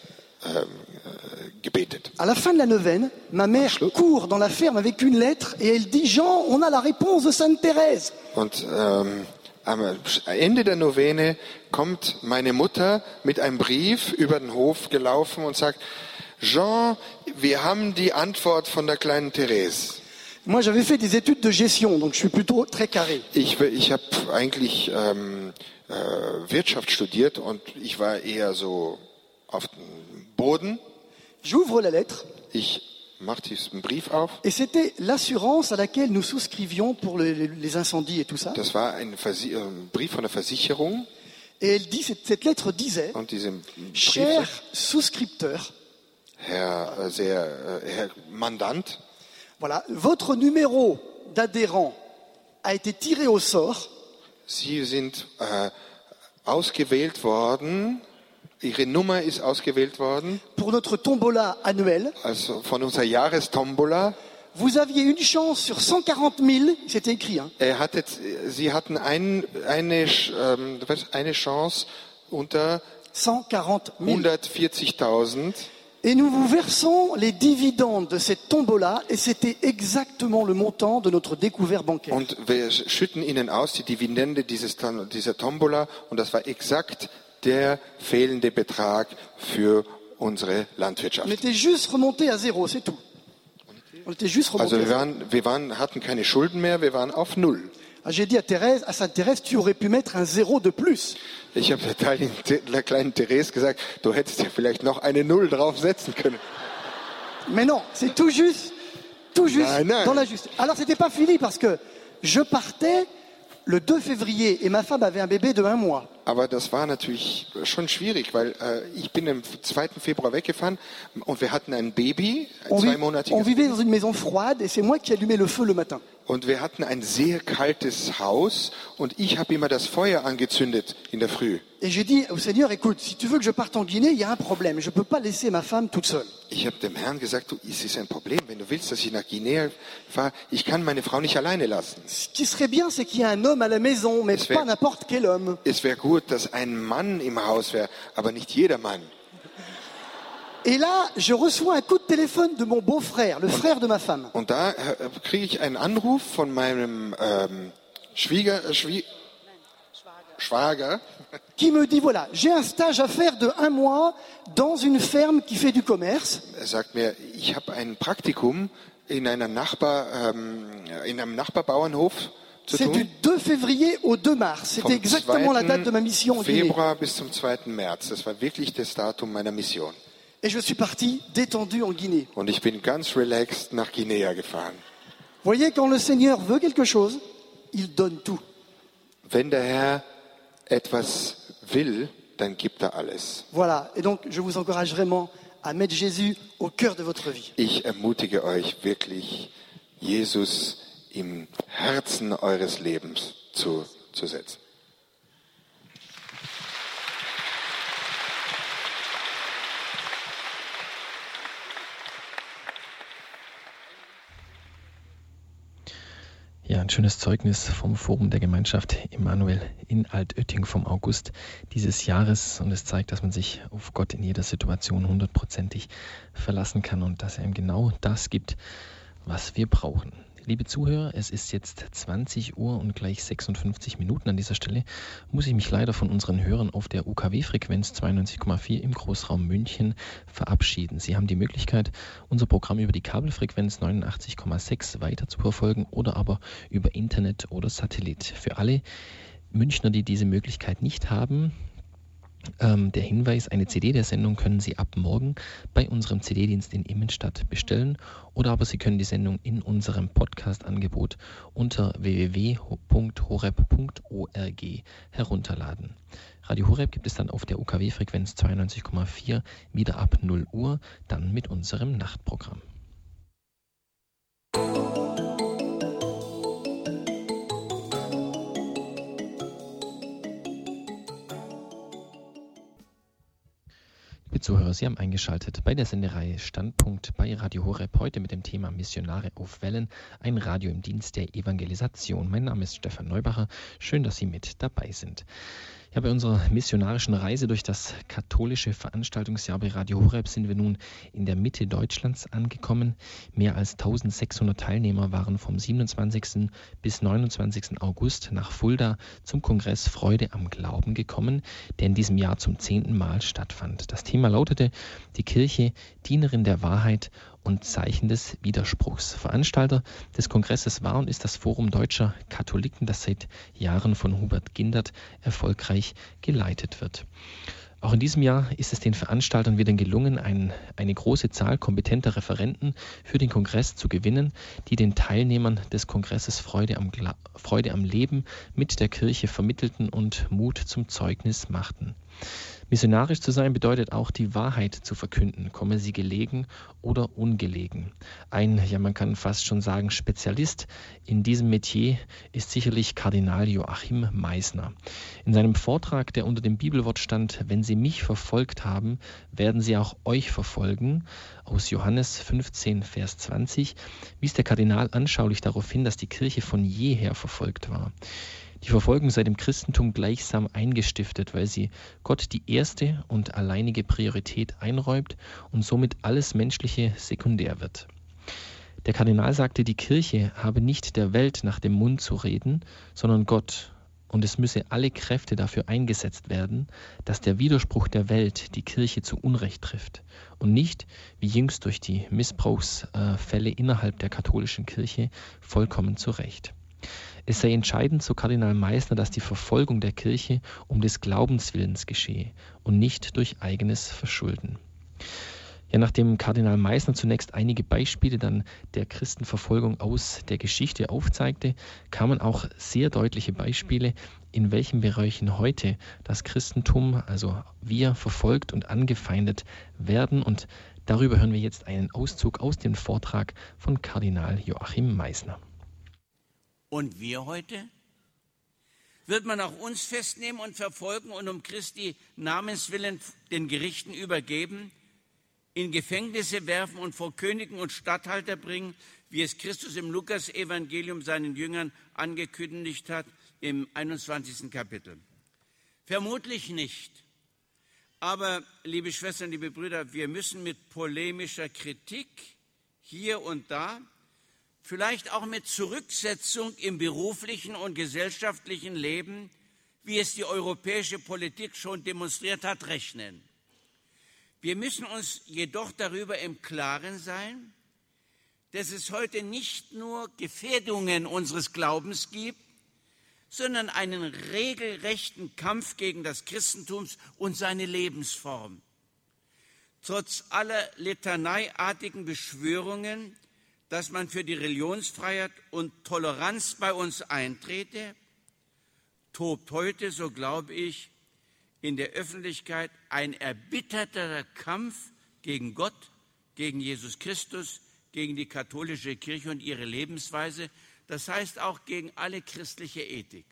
ähm, äh, gebetet. À la fin de la neuvaine, ma mère court dans la ferme avec une lettre et elle dit, Jean, on a la réponse de Sainte Thérèse. Und ähm, am Ende der Novene kommt meine Mutter mit einem Brief über den Hof gelaufen und sagt, Jean, wir haben die Antwort von der kleinen Therese. Moi, j'avais fait des études de gestion, donc je suis plutôt très carré. Ich, ich habe eigentlich ähm, äh, Wirtschaft studiert und ich war eher so auf dem Boden. J'ouvre la lettre Ich mache diesen Brief auf. et c'était l'assurance à laquelle nous souscrivions pour le- les incendies et tout ça. Das war ein Versi äh, Brief von der Versicherung Et elle dit, cette, cette lettre disait, cher souscripteur, Herr, äh, sehr, äh, Herr Mandant, voilà, votre numéro d'adhérent a été tiré au sort Sie sind äh, ausgewählt worden, Ihre Nummer ist ausgewählt worden, pour notre tombola annuel. also von unserer Jahrestombola. Vous aviez une chance sur 140 000, c'était écrit, hein, Er hatte, Sie hatten ein, eine, ähm, eine Chance unter 140 000. 140.000 Et nous vous versons les dividendes de cette tombola et c'était exactement le montant de notre découvert bancaire. und wir schütten Ihnen aus die Dividende dieses, dieser Tombola und das war exakt der fehlende Betrag für unsere On Landwirtschaft. était juste remonté à zéro, c'est tout. On était juste remonté Also à wir, zéro. waren, wir waren, hatten keine Schulden mehr, wir waren auf Null. Ah, J'ai dit à Thérèse, à Sainte Thérèse, tu aurais pu mettre un zéro de plus. Ich habe der, kleinen- Therese gesagt, du hättest ja vielleicht noch eine Null draufsetzen können. Mais non, c'est tout juste, tout juste Nein, nein. dans la juste. Alors c'était pas fini parce que je partais le 2 février et ma femme avait un bébé de un mois. Aber das war natürlich schon schwierig, weil äh, ich bin am 2. Februar weggefahren und wir hatten ein Baby, On, vi- zweimonatiges on vivait dans une maison froide et c'est moi qui allumais le feu le matin. Und wir hatten ein sehr kaltes Haus und ich habe immer das Feuer angezündet in der Früh. Et j'ai dit au Seigneur, écoute, si tu veux que je parte en Guinée, il y a un problème. Je ne peux pas laisser ma femme toute seule. Ich habe dem Herrn gesagt, du, es ist ein Problem, wenn du willst, dass ich nach Guinea fahre, ich kann meine Frau nicht alleine lassen. Ce qui serait bien, c'est qu'il y ait un homme à la maison, mais Es wär- pas n'importe quel homme. Es wäre gut, dass ein Mann im Haus wäre, aber nicht jeder Mann. Et là, je reçois un coup de téléphone de mon beau-frère, le frère de ma femme. Und da äh, kriege ich einen Anruf von meinem ähm, Schwieger, äh, Schwie Schwager, <laughs> qui me dit voilà, j'ai un stage à faire de un mois dans une ferme qui fait du commerce. er sagt mir, ich habe ein Praktikum in, einer Nachbar, ähm, in einem Nachbarbauernhof C'est du tun. 2 février au 2 mars. C'était exactement la date de ma 2. mission en Guinée. Februar bis zum 2. März. Das war wirklich das Datum meiner Mission. Et je suis parti détendu en Guinée. Und ich bin ganz relaxed nach Guinea gefahren. Voyez, quand le Seigneur veut quelque chose, il donne tout. Wenn der Herr etwas will, dann gibt er alles. Voilà. Et donc, je vous encourage vraiment à mettre Jésus au cœur de votre vie. Ich ermutige euch wirklich, Jesus im Herzen eures Lebens zu, zu setzen. Ja, ein schönes Zeugnis vom Forum der Gemeinschaft Emanuel in Altötting vom August dieses Jahres. Und es zeigt, dass man sich auf Gott in jeder Situation hundertprozentig verlassen kann und dass er ihm genau das gibt, was wir brauchen. Liebe Zuhörer, es ist jetzt 20 Uhr und gleich 56 Minuten. An dieser Stelle muss ich mich leider von unseren Hörern auf der UKW-Frequenz 92,4 im Großraum München verabschieden. Sie haben die Möglichkeit, unser Programm über die Kabelfrequenz 89,6 weiter zu verfolgen oder aber über Internet oder Satellit. Für alle Münchner, die diese Möglichkeit nicht haben, ähm, der Hinweis, eine CD der Sendung können Sie ab morgen bei unserem CD-Dienst in Immenstadt bestellen oder aber Sie können die Sendung in unserem Podcast-Angebot unter www.horeb.org herunterladen. Radio Horeb gibt es dann auf der UKW-Frequenz 92,4 wieder ab 0 Uhr, dann mit unserem Nachtprogramm. Liebe Zuhörer, Sie haben eingeschaltet bei der Sendereihe Standpunkt bei Radio Horeb heute mit dem Thema Missionare auf Wellen, ein Radio im Dienst der Evangelisation. Mein Name ist Stefan Neubacher. Schön, dass Sie mit dabei sind. Ja, bei unserer missionarischen Reise durch das katholische Veranstaltungsjahr bei Radio Horeb sind wir nun in der Mitte Deutschlands angekommen. Mehr als 1600 Teilnehmer waren vom 27. bis 29. August nach Fulda zum Kongress Freude am Glauben gekommen, der in diesem Jahr zum zehnten Mal stattfand. Das Thema lautete Die Kirche, Dienerin der Wahrheit und Zeichen des Widerspruchs. Veranstalter des Kongresses war und ist das Forum Deutscher Katholiken, das seit Jahren von Hubert Gindert erfolgreich geleitet wird. Auch in diesem Jahr ist es den Veranstaltern wieder gelungen, ein, eine große Zahl kompetenter Referenten für den Kongress zu gewinnen, die den Teilnehmern des Kongresses Freude am, Freude am Leben mit der Kirche vermittelten und Mut zum Zeugnis machten. Missionarisch zu sein bedeutet auch die Wahrheit zu verkünden, komme sie gelegen oder ungelegen. Ein, ja man kann fast schon sagen, Spezialist in diesem Metier ist sicherlich Kardinal Joachim Meisner. In seinem Vortrag, der unter dem Bibelwort stand, wenn sie mich verfolgt haben, werden sie auch euch verfolgen, aus Johannes 15, Vers 20, wies der Kardinal anschaulich darauf hin, dass die Kirche von jeher verfolgt war. Die Verfolgung sei dem Christentum gleichsam eingestiftet, weil sie Gott die erste und alleinige Priorität einräumt und somit alles Menschliche sekundär wird. Der Kardinal sagte, die Kirche habe nicht der Welt nach dem Mund zu reden, sondern Gott, und es müsse alle Kräfte dafür eingesetzt werden, dass der Widerspruch der Welt die Kirche zu Unrecht trifft und nicht, wie jüngst durch die Missbrauchsfälle innerhalb der katholischen Kirche, vollkommen zurecht. Es sei entscheidend, so Kardinal Meissner, dass die Verfolgung der Kirche um des Glaubenswillens geschehe und nicht durch eigenes Verschulden. Ja, nachdem Kardinal Meissner zunächst einige Beispiele dann der Christenverfolgung aus der Geschichte aufzeigte, kamen auch sehr deutliche Beispiele, in welchen Bereichen heute das Christentum, also wir, verfolgt und angefeindet werden. Und darüber hören wir jetzt einen Auszug aus dem Vortrag von Kardinal Joachim Meissner. Und wir heute? Wird man auch uns festnehmen und verfolgen und um Christi Namenswillen den Gerichten übergeben? in Gefängnisse werfen und vor Königen und Statthalter bringen, wie es Christus im Lukas-Evangelium seinen Jüngern angekündigt hat im 21. Kapitel. Vermutlich nicht. Aber, liebe Schwestern, liebe Brüder, wir müssen mit polemischer Kritik hier und da, vielleicht auch mit Zurücksetzung im beruflichen und gesellschaftlichen Leben, wie es die europäische Politik schon demonstriert hat, rechnen. Wir müssen uns jedoch darüber im Klaren sein, dass es heute nicht nur Gefährdungen unseres Glaubens gibt, sondern einen regelrechten Kampf gegen das Christentum und seine Lebensform. Trotz aller litaneiartigen Beschwörungen, dass man für die Religionsfreiheit und Toleranz bei uns eintrete, tobt heute, so glaube ich, in der Öffentlichkeit ein erbitterter Kampf gegen Gott, gegen Jesus Christus, gegen die katholische Kirche und ihre Lebensweise, das heißt auch gegen alle christliche Ethik.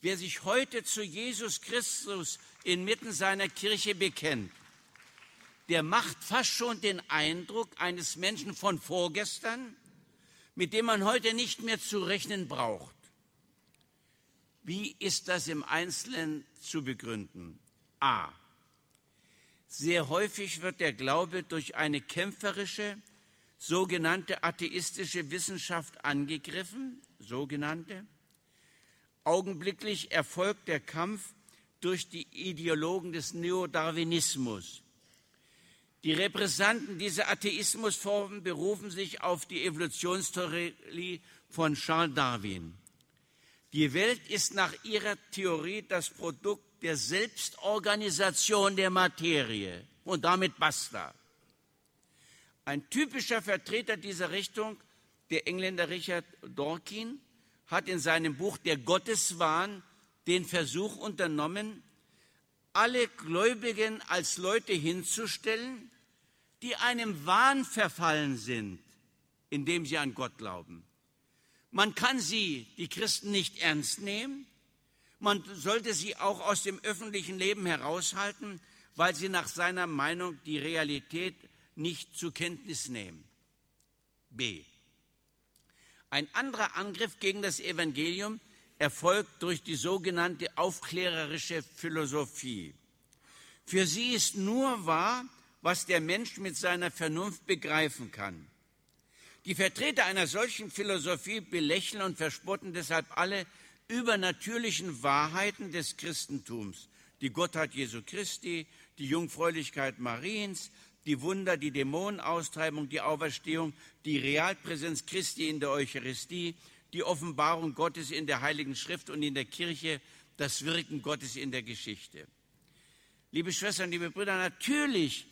Wer sich heute zu Jesus Christus inmitten seiner Kirche bekennt, der macht fast schon den Eindruck eines Menschen von vorgestern, mit dem man heute nicht mehr zu rechnen braucht. Wie ist das im Einzelnen zu begründen? A. Sehr häufig wird der Glaube durch eine kämpferische, sogenannte atheistische Wissenschaft angegriffen, sogenannte. Augenblicklich erfolgt der Kampf durch die Ideologen des Neodarwinismus. Die Repräsentanten dieser Atheismusformen berufen sich auf die Evolutionstheorie von Charles Darwin. Die Welt ist nach ihrer Theorie das Produkt der Selbstorganisation der Materie und damit basta. Ein typischer Vertreter dieser Richtung, der Engländer Richard Dawkins, hat in seinem Buch Der Gotteswahn den Versuch unternommen, alle Gläubigen als Leute hinzustellen, die einem Wahn verfallen sind, indem sie an Gott glauben. Man kann sie, die Christen, nicht ernst nehmen. Man sollte sie auch aus dem öffentlichen Leben heraushalten, weil sie nach seiner Meinung die Realität nicht zur Kenntnis nehmen. B. Ein anderer Angriff gegen das Evangelium erfolgt durch die sogenannte aufklärerische Philosophie. Für sie ist nur wahr, was der Mensch mit seiner Vernunft begreifen kann. Die Vertreter einer solchen Philosophie belächeln und verspotten deshalb alle übernatürlichen Wahrheiten des Christentums. Die Gottheit Jesu Christi, die Jungfräulichkeit Mariens, die Wunder, die Dämonenaustreibung, die Auferstehung, die Realpräsenz Christi in der Eucharistie, die Offenbarung Gottes in der Heiligen Schrift und in der Kirche, das Wirken Gottes in der Geschichte. Liebe Schwestern, liebe Brüder, natürlich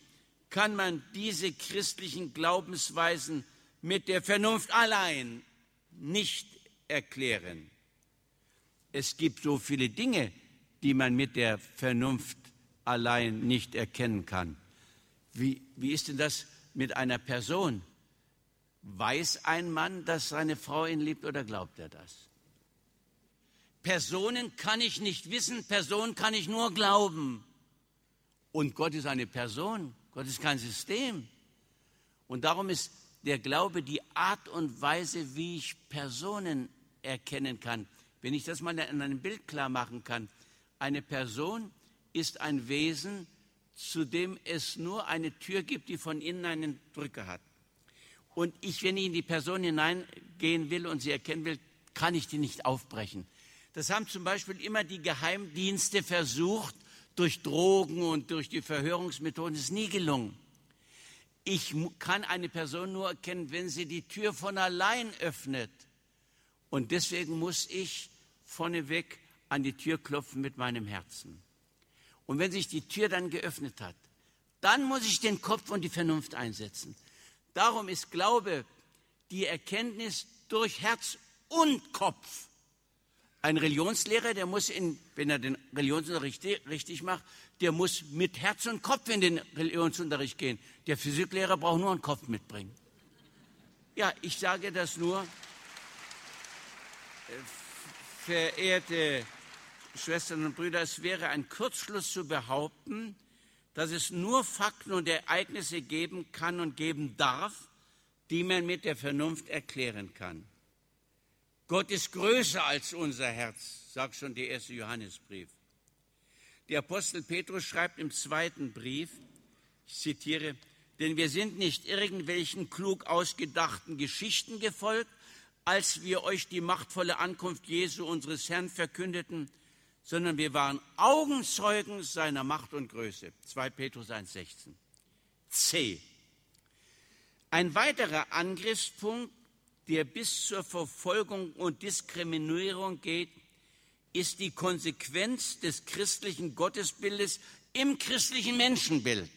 kann man diese christlichen Glaubensweisen mit der Vernunft allein nicht erklären. Es gibt so viele Dinge, die man mit der Vernunft allein nicht erkennen kann. Wie, wie ist denn das mit einer Person? Weiß ein Mann, dass seine Frau ihn liebt oder glaubt er das? Personen kann ich nicht wissen, Personen kann ich nur glauben. Und Gott ist eine Person, Gott ist kein System. Und darum ist der Glaube die Art und Weise, wie ich Personen erkennen kann. Wenn ich das mal in einem Bild klar machen kann, eine Person ist ein Wesen, zu dem es nur eine Tür gibt, die von innen einen Drücker hat. Und ich, wenn ich in die Person hineingehen will und sie erkennen will, kann ich die nicht aufbrechen. Das haben zum Beispiel immer die Geheimdienste versucht, durch Drogen und durch die Verhörungsmethoden. Ist nie gelungen. Ich kann eine Person nur erkennen, wenn sie die Tür von allein öffnet. Und deswegen muss ich vorneweg an die Tür klopfen mit meinem Herzen. Und wenn sich die Tür dann geöffnet hat, Dann muss ich den Kopf und die Vernunft einsetzen. Darum ist Glaube die Erkenntnis durch Herz und Kopf. Ein Religionslehrer, der muss, in, wenn er den Religionsunterricht richtig macht, der muss mit Herz und Kopf in den Religionsunterricht gehen. Der Physiklehrer braucht nur einen Kopf mitbringen. Ja, ich sage das nur, äh, verehrte Schwestern und Brüder, es wäre ein Kurzschluss zu behaupten, dass es nur Fakten und Ereignisse geben kann und geben darf, die man mit der Vernunft erklären kann. Gott ist größer als unser Herz, sagt schon der erste Johannesbrief. Der Apostel Petrus schreibt im zweiten Brief, ich zitiere, denn wir sind nicht irgendwelchen klug ausgedachten Geschichten gefolgt, als wir euch die machtvolle Ankunft Jesu, unseres Herrn, verkündeten, sondern wir waren Augenzeugen seiner Macht und Größe. 2 Petrus 1,16. C. Ein weiterer Angriffspunkt, der bis zur Verfolgung und Diskriminierung geht, ist die Konsequenz des christlichen Gottesbildes im christlichen Menschenbild.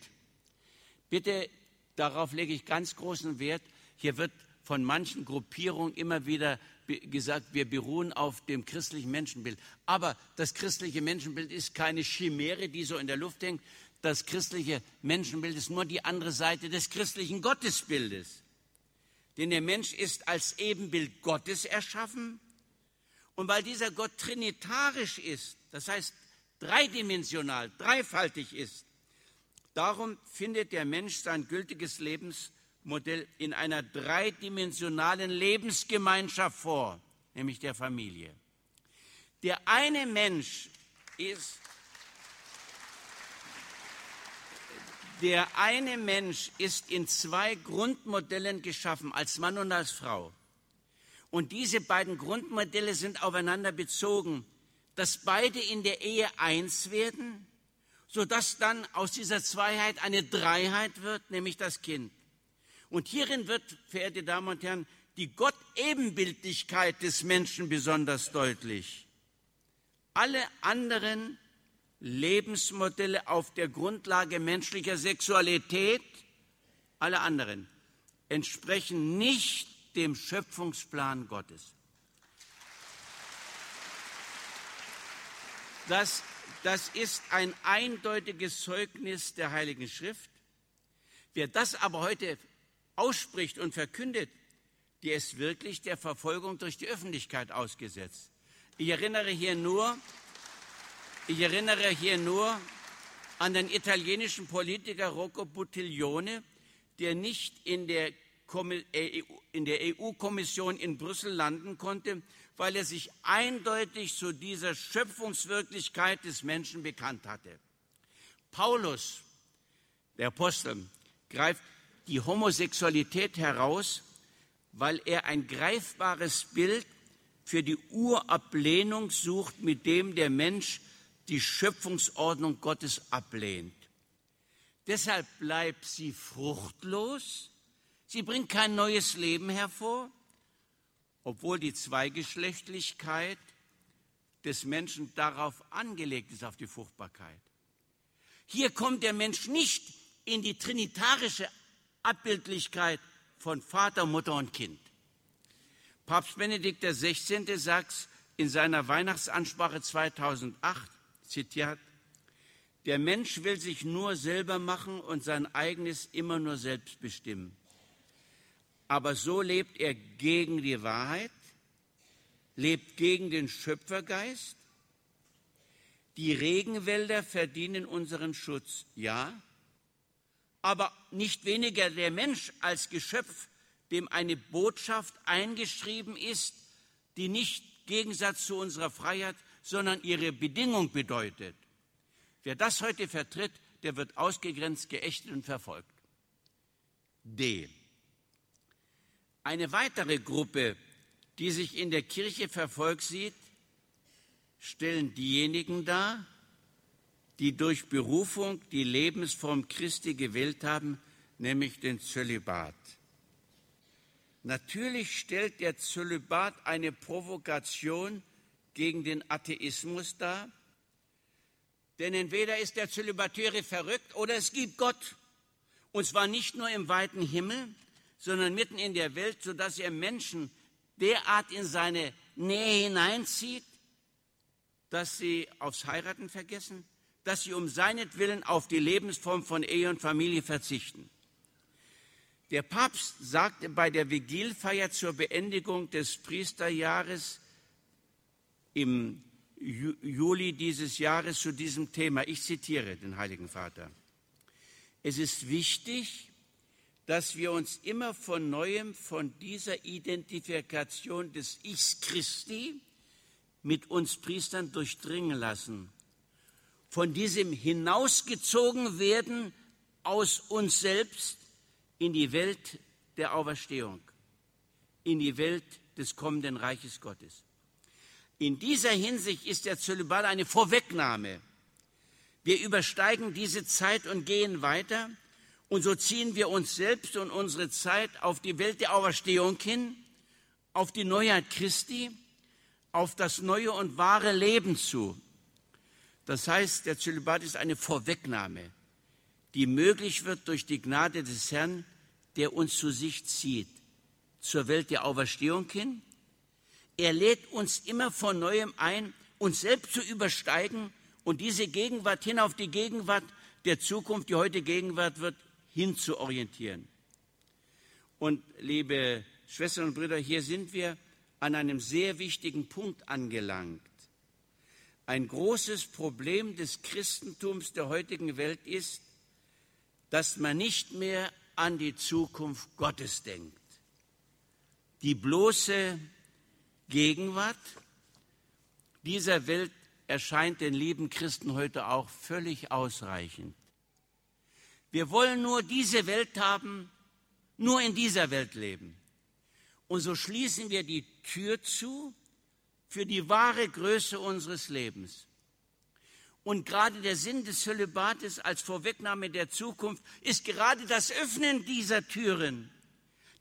Bitte, darauf lege ich ganz großen Wert. Hier wird von manchen Gruppierungen immer wieder gesagt, wir beruhen auf dem christlichen Menschenbild. Aber das christliche Menschenbild ist keine Chimäre, die so in der Luft hängt. Das christliche Menschenbild ist nur die andere Seite des christlichen Gottesbildes. Denn der Mensch ist als Ebenbild Gottes erschaffen. Und weil dieser Gott trinitarisch ist, das heißt dreidimensional, dreifaltig ist, darum findet der Mensch sein gültiges Lebens Modell in einer dreidimensionalen Lebensgemeinschaft vor, nämlich der Familie. Der eine Mensch ist Der eine Mensch ist in zwei Grundmodellen geschaffen, als Mann und als Frau. Und diese beiden Grundmodelle sind aufeinander bezogen, dass beide in der Ehe eins werden, sodass dann aus dieser Zweiheit eine Dreiheit wird, nämlich das Kind. Und hierin wird, verehrte Damen und Herren, die Gottebenbildlichkeit des Menschen besonders deutlich. Alle anderen Lebensmodelle auf der Grundlage menschlicher Sexualität, alle anderen, entsprechen nicht dem Schöpfungsplan Gottes. Das, das ist ein eindeutiges Zeugnis der Heiligen Schrift. Wer das aber heute ausspricht und verkündet, der ist wirklich der Verfolgung durch die Öffentlichkeit ausgesetzt. Ich erinnere hier nur, ich erinnere hier nur an den italienischen Politiker Rocco Buttiglione, der nicht in der, äh, EU-Kommission in Brüssel landen konnte, weil er sich eindeutig zu dieser Schöpfungswirklichkeit des Menschen bekannt hatte. Paulus, der Apostel, greift die Homosexualität heraus, weil er ein greifbares Bild für die Urablehnung sucht, mit dem der Mensch die Schöpfungsordnung Gottes ablehnt. Deshalb bleibt sie fruchtlos, sie bringt kein neues Leben hervor, obwohl die Zweigeschlechtlichkeit des Menschen darauf angelegt ist, auf die Fruchtbarkeit. Hier kommt der Mensch nicht in die trinitarische Abbildlichkeit von Vater, Mutter und Kind. Papst Benedikt XVI. sagt in seiner Weihnachtsansprache 2008, zitiert, der Mensch will sich nur selber machen und sein eigenes immer nur selbst bestimmen. Aber so lebt er gegen die Wahrheit, lebt gegen den Schöpfergeist. Die Regenwälder verdienen unseren Schutz, ja, aber nicht weniger der Mensch als Geschöpf, dem eine Botschaft eingeschrieben ist, die nicht Gegensatz zu unserer Freiheit, sondern ihre Bedingung bedeutet. Wer das heute vertritt, der wird ausgegrenzt, geächtet und verfolgt. D. Eine weitere Gruppe, die sich in der Kirche verfolgt sieht, stellen diejenigen dar, die durch Berufung die Lebensform Christi gewählt haben, nämlich den Zölibat. Natürlich stellt der Zölibat eine Provokation gegen den Atheismus dar, Denn entweder ist der Zölibatäre verrückt oder es gibt Gott. Und zwar nicht nur im weiten Himmel, sondern mitten in der Welt, sodass er Menschen derart in seine Nähe hineinzieht, dass sie aufs Heiraten vergessen, dass sie um seinetwillen auf die Lebensform von Ehe und Familie verzichten. Der Papst sagte bei der Vigilfeier zur Beendigung des Priesterjahres im Juli dieses Jahres zu diesem Thema, ich zitiere den Heiligen Vater, es ist wichtig, dass wir uns immer von neuem von dieser Identifikation des Ichs Christi mit uns Priestern durchdringen lassen, von diesem hinausgezogen werden aus uns selbst in die Welt der Auferstehung, in die Welt des kommenden Reiches Gottes. In dieser Hinsicht ist der Zölibat eine Vorwegnahme. Wir übersteigen diese Zeit und gehen weiter und so ziehen wir uns selbst und unsere Zeit auf die Welt der Auferstehung hin, auf die Neuheit Christi, auf das neue und wahre Leben zu. Das heißt, der Zölibat ist eine Vorwegnahme die möglich wird durch die Gnade des Herrn, der uns zu sich zieht, zur Welt der Auferstehung hin. Er lädt uns immer von neuem ein, uns selbst zu übersteigen und diese Gegenwart hin auf die Gegenwart der Zukunft, die heute Gegenwart wird, hin zu orientieren. Und liebe Schwestern und Brüder, hier sind wir an einem sehr wichtigen Punkt angelangt. Ein großes Problem des Christentums der heutigen Welt ist, dass man nicht mehr an die Zukunft Gottes denkt. Die bloße Gegenwart dieser Welt erscheint den lieben Christen heute auch völlig ausreichend. Wir wollen nur diese Welt haben, nur in dieser Welt leben. Und so schließen wir die Tür zu für die wahre Größe unseres Lebens. Und gerade der Sinn des Zölibates als Vorwegnahme der Zukunft ist gerade das Öffnen dieser Türen,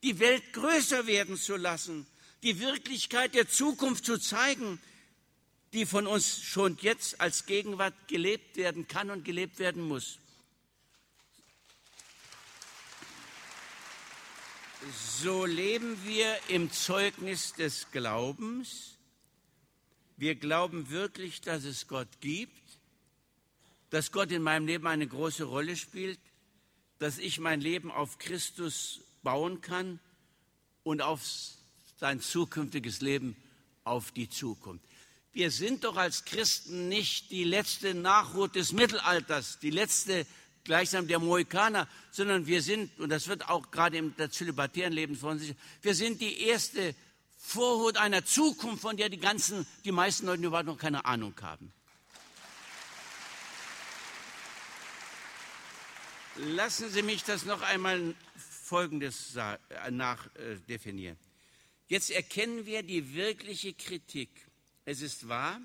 die Welt größer werden zu lassen, die Wirklichkeit der Zukunft zu zeigen, die von uns schon jetzt als Gegenwart gelebt werden kann und gelebt werden muss. So leben wir im Zeugnis des Glaubens. Wir glauben wirklich, dass es Gott gibt dass Gott in meinem Leben eine große Rolle spielt, dass ich mein Leben auf Christus bauen kann und auf sein zukünftiges Leben, auf die Zukunft. Wir sind doch als Christen nicht die letzte Nachruht des Mittelalters, die letzte gleichsam der Mohikaner, sondern wir sind, und das wird auch gerade im zölibatären Leben von sich, wir sind die erste Vorhut einer Zukunft, von der die ganzen, die meisten Leute überhaupt noch keine Ahnung haben. Lassen Sie mich das noch einmal Folgendes nachdefinieren. Jetzt erkennen wir die wirkliche Kritik. Es ist wahr,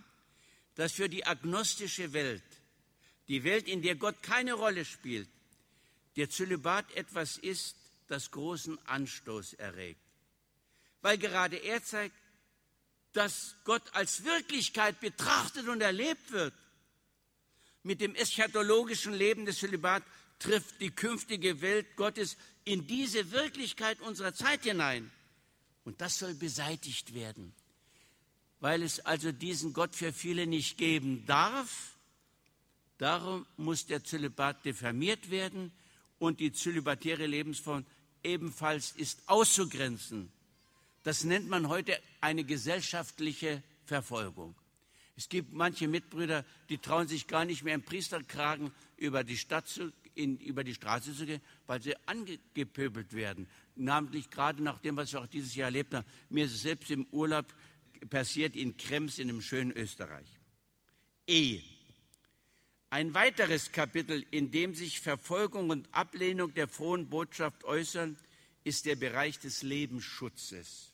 dass für die agnostische Welt, die Welt, in der Gott keine Rolle spielt, der Zölibat etwas ist, das großen Anstoß erregt. Weil gerade er zeigt, dass Gott als Wirklichkeit betrachtet und erlebt wird. Mit dem eschatologischen Leben des Zölibat trifft die künftige Welt Gottes in diese Wirklichkeit unserer Zeit hinein. Und das soll beseitigt werden, weil es also diesen Gott für viele nicht geben darf. Darum muss der Zölibat diffamiert werden und die zölibatäre Lebensform ebenfalls ist auszugrenzen. Das nennt man heute eine gesellschaftliche Verfolgung. Es gibt manche Mitbrüder, die trauen sich gar nicht mehr im Priesterkragen über die Stadt zu in, über die Straße zu gehen, weil sie angepöbelt werden. Namentlich gerade nach dem, was wir auch dieses Jahr erlebt haben. Mir ist es selbst im Urlaub passiert in Krems in einem schönen Österreich. Ehe. Ein weiteres Kapitel, in dem sich Verfolgung und Ablehnung der frohen Botschaft äußern, ist der Bereich des Lebensschutzes.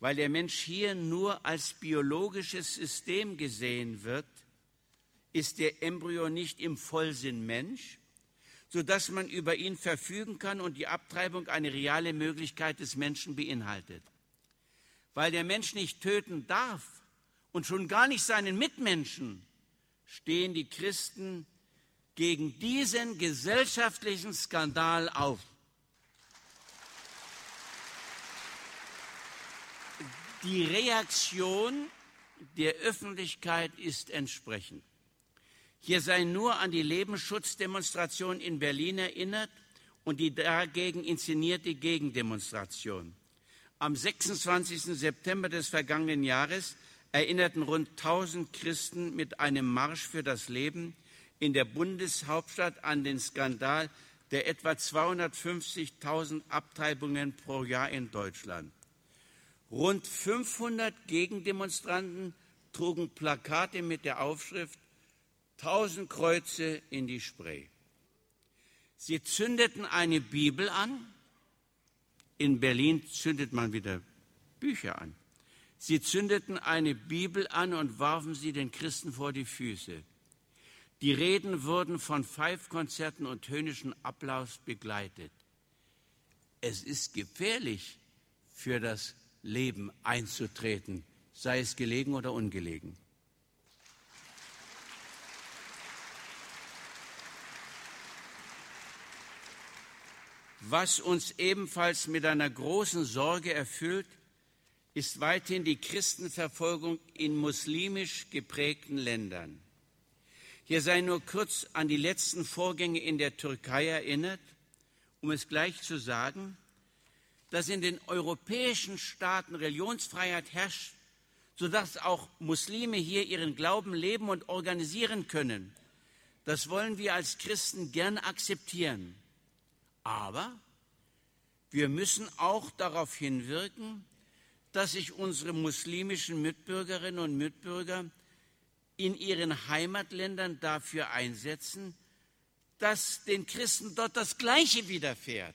Weil der Mensch hier nur als biologisches System gesehen wird, ist der Embryo nicht im Vollsinn Mensch, sodass man über ihn verfügen kann und die Abtreibung eine reale Möglichkeit des Menschen beinhaltet. Weil der Mensch nicht töten darf und schon gar nicht seinen Mitmenschen, stehen die Christen gegen diesen gesellschaftlichen Skandal auf. Die Reaktion der Öffentlichkeit ist entsprechend. Hier sei nur an die Lebensschutzdemonstration in Berlin erinnert und die dagegen inszenierte Gegendemonstration. Am 26. September des vergangenen Jahres erinnerten rund 1000 Christen mit einem Marsch für das Leben in der Bundeshauptstadt an den Skandal der etwa 250.000 Abtreibungen pro Jahr in Deutschland. Rund 500 Gegendemonstranten trugen Plakate mit der Aufschrift Tausend Kreuze in die Spree. Sie zündeten eine Bibel an. In Berlin zündet man wieder Bücher an. Sie zündeten eine Bibel an und warfen sie den Christen vor die Füße. Die Reden wurden von Pfeifkonzerten und höhnischen Applaus begleitet. Es ist gefährlich, für das Leben einzutreten, sei es gelegen oder ungelegen. Was uns ebenfalls mit einer großen Sorge erfüllt, ist weithin die Christenverfolgung in muslimisch geprägten Ländern. Hier sei nur kurz an die letzten Vorgänge in der Türkei erinnert, um es gleich zu sagen, dass in den europäischen Staaten Religionsfreiheit herrscht, sodass auch Muslime hier ihren Glauben leben und organisieren können. Das wollen wir als Christen gern akzeptieren. Aber wir müssen auch darauf hinwirken, dass sich unsere muslimischen Mitbürgerinnen und Mitbürger in ihren Heimatländern dafür einsetzen, dass den Christen dort das Gleiche widerfährt.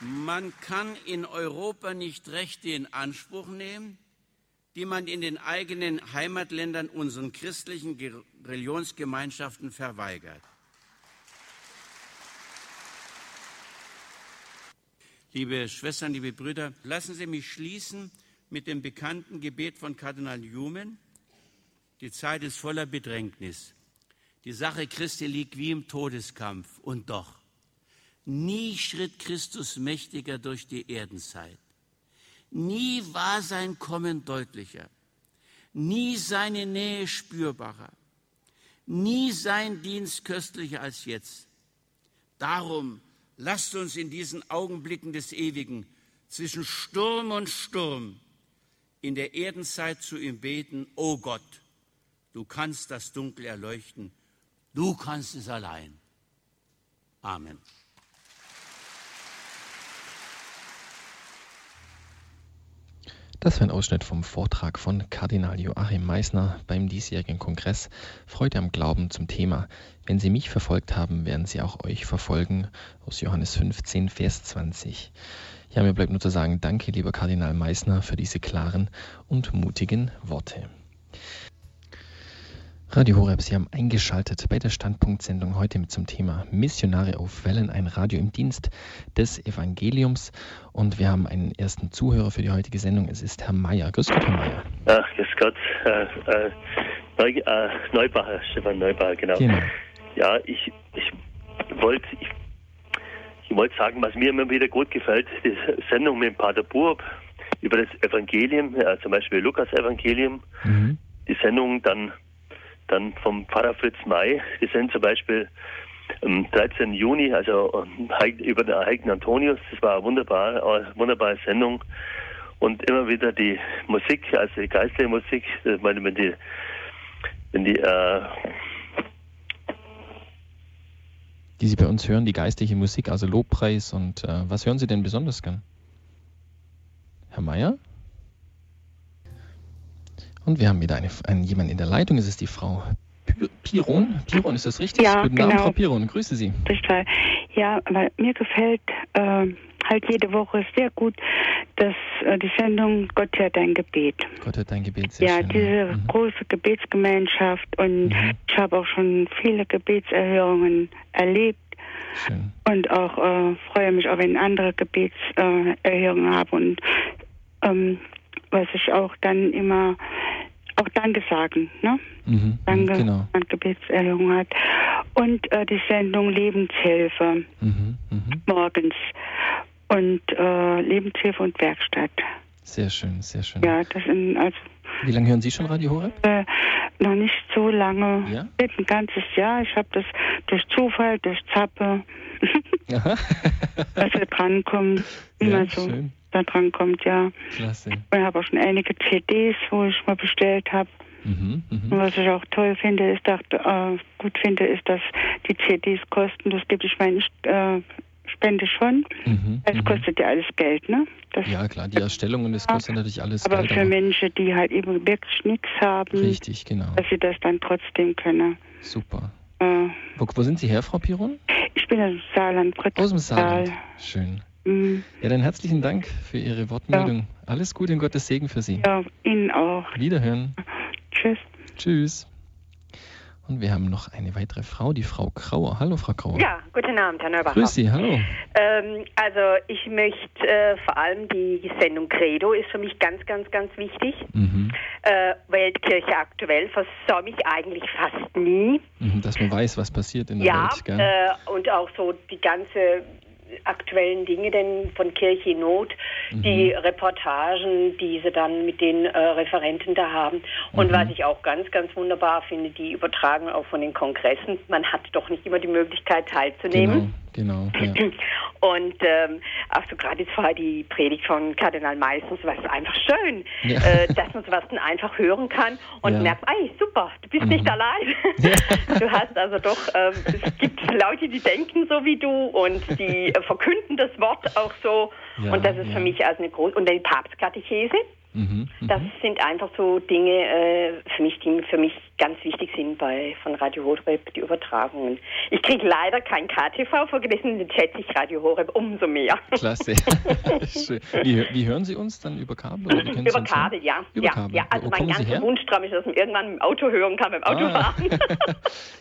Man kann in Europa nicht Rechte in Anspruch nehmen, die man in den eigenen Heimatländern unseren christlichen Religionsgemeinschaften verweigert. Liebe Schwestern, liebe Brüder, lassen Sie mich schließen mit dem bekannten Gebet von Kardinal Newman. Die Zeit ist voller Bedrängnis. Die Sache Christi liegt wie im Todeskampf. Und doch, Nie schritt Christus mächtiger durch die Erdenzeit. Nie war sein Kommen deutlicher. Nie seine Nähe spürbarer. Nie sein Dienst köstlicher als jetzt. Darum lasst uns in diesen Augenblicken des Ewigen zwischen Sturm und Sturm in der Erdenzeit zu ihm beten, O oh Gott, du kannst das Dunkel erleuchten, du kannst es allein. Amen. Das war ein Ausschnitt vom Vortrag von Kardinal Joachim Meissner beim diesjährigen Kongress Freude am Glauben zum Thema Wenn Sie mich verfolgt haben, werden Sie auch euch verfolgen aus Johannes 15, Vers 20. Ja, mir bleibt nur zu sagen, danke lieber Kardinal Meissner für diese klaren und mutigen Worte. Radio Horeb, Sie haben eingeschaltet bei der Standpunktsendung heute mit zum Thema Missionare auf Wellen, ein Radio im Dienst des Evangeliums. Und wir haben einen ersten Zuhörer für die heutige Sendung. Es ist Herr Mayer. Grüß Gott, Herr Mayer. Ach, grüß Gott. Äh, äh, Neu, äh, Neubacher, Stefan Neubacher, genau. genau. Ja, ich, ich wollte ich, ich wollt sagen, was mir immer wieder gut gefällt, die Sendung mit Pater Burb über das Evangelium, ja, zum Beispiel Lukas Evangelium. Mhm. Die Sendung dann dann vom Pfarrer Fritz May. Wir sind zum Beispiel am 13. Juni, also über den Heiligen Antonius. Das war eine wunderbare, eine wunderbare Sendung. Und immer wieder die Musik, also die geistliche Musik, ich meine, wenn die, wenn die, äh, die Sie bei uns hören, die geistliche Musik, also Lobpreis und äh, was hören Sie denn besonders gern? Herr Mayer? Und wir haben wieder eine, einen, jemanden in der Leitung. Es ist die Frau Piron. Piron, ist das richtig? Ja, Guten genau. Abend, Frau Piron. Grüße Sie. Total. Ja, weil mir gefällt äh, halt jede Woche sehr gut, dass äh, die Sendung Gott hört dein Gebet. Gott hört dein Gebet, sehr Ja, schön. diese Mhm. große Gebetsgemeinschaft und Mhm. ich habe auch schon viele Gebetserhörungen erlebt. Schön. Und auch äh, freue mich auch, wenn andere Gebetserhörungen habe und ähm, was ich auch dann immer auch Danke sagen, ne? Mhm, Danke genau. an Gebetserhörung hat. Und äh, die Sendung Lebenshilfe Mhm, morgens und äh, Lebenshilfe und Werkstatt. Sehr schön, sehr schön. Ja, das sind also Wie lange hören Sie schon Radio Horeb? äh, noch nicht so lange. Ja? Ein ganzes Jahr. Ich habe das durch Zufall, durch Zappe, <laughs> dass wir drankommen, wie Ja, so schön. Da drankommt, ja. Klasse. Ich habe auch schon einige CDs, wo ich mal bestellt habe. Mhm, mhm. Und was ich auch toll finde, ist, dass, äh, gut finde, ist, dass die CDs kostenlos gibt. Ich meine, ich äh, spende schon. Mhm, Es kostet ja alles Geld, ne? Das, Ja, klar, die Erstellungen, das kostet natürlich alles aber Geld. für Menschen, die halt eben wirklich nichts haben, Richtig, genau. dass sie das dann trotzdem können. Super. Äh, Wo, wo sind Sie her, Frau Piron? ich bin aus dem Saarland, Aus dem Saarland. Saal. Schön. Mhm. Ja, dann herzlichen Dank für Ihre Wortmeldung. Alles Gute und Gottes Segen für Sie. Ja, Ihnen auch. Wiederhören. Tschüss. Tschüss. Und wir haben noch eine weitere Frau, die Frau Krauer. Hallo, Frau Krauer. Ja, guten Abend, Herr Neubacher. Grüß Sie, hallo. Ähm, also ich möchte äh, vor allem die Sendung Credo ist für mich ganz, ganz, ganz wichtig. Mhm. Äh, Weltkirche aktuell versäume ich eigentlich fast nie. Mhm, Dass man weiß, was passiert in der Ja, Welt. Gell? äh, und auch so die ganze aktuellen Dinge denn von Kirche in Not, Mhm. die Reportagen, die sie dann mit den äh, Referenten da haben. Und Mhm. was ich auch ganz, ganz wunderbar finde, die Übertragung auch von den Kongressen. Man hat doch nicht immer die Möglichkeit teilzunehmen. Genau, genau. Ja. <clears throat> Und ähm, auch so gerade jetzt vorher die Predigt von Kardinal Meistens war es einfach schön, Ja. äh, dass man sowas dann einfach hören kann und Ja. merkt, ey, super, du bist Mhm. nicht allein. <laughs> Du hast also doch, ähm, es gibt Leute, die denken so wie du und die <laughs> verkünden das Wort auch so. Ja, und das ist ja. für mich als eine große, und die Papstkatechese. Mhm. Das sind einfach so Dinge äh, für mich, die für mich ganz wichtig sind bei von Radio Horeb, die Übertragungen. Ich kriege leider kein KTV vergessen, dann schätze ich Radio Horeb umso mehr. Klasse. <laughs> Wie, wie hören Sie uns dann über Kabel? Über? Kabel, ja. Über ja, Kabel. ja. Also mein ganzer? Wunschtraum ist, dass man irgendwann im Auto hören kann, beim Ah. Autofahren. <laughs>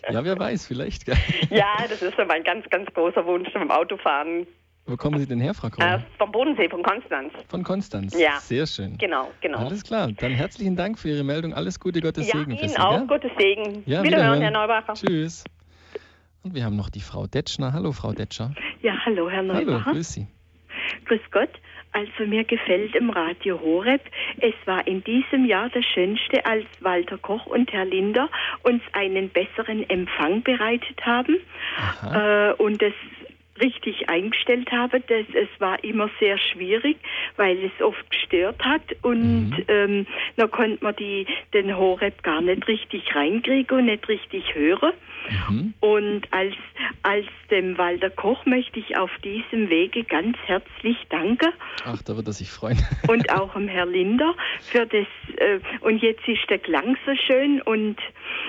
Ja, wer weiß, vielleicht. Ja, das ist so mein ganz, ganz großer Wunsch beim Autofahren. Wo kommen Sie denn her, Frau Äh, Krauer? vom Bodensee, von Konstanz. Von Konstanz. Ja. Sehr schön. Genau, genau. Alles klar. Dann herzlichen Dank für Ihre Meldung. Alles Gute, Gottes ja, Segen für Ihnen Sie. auch. gell? Gottes Segen. Ja, Wiederhören, wiederhören. Herr Neubacher. Tschüss. Und wir haben noch die Frau Detschner. Hallo, Frau Detscher. Ja, hallo, Herr Hallo, Neubacher. grüß Sie. Grüß Gott. Also mir gefällt im Radio Horeb, es war in diesem Jahr das Schönste, als Walter Koch und Herr Linder uns einen besseren Empfang bereitet haben äh, und es richtig eingestellt haben. Das, es war immer sehr schwierig, weil es oft gestört hat und ähm, da konnte man die, den Horeb gar nicht richtig reinkriegen und nicht richtig hören. Und als, als dem Walter Koch möchte ich auf diesem Wege ganz herzlich danken Ach, da wird er sich freuen. <laughs> und auch dem Herr Linder für das. Äh, und jetzt ist der Klang so schön und,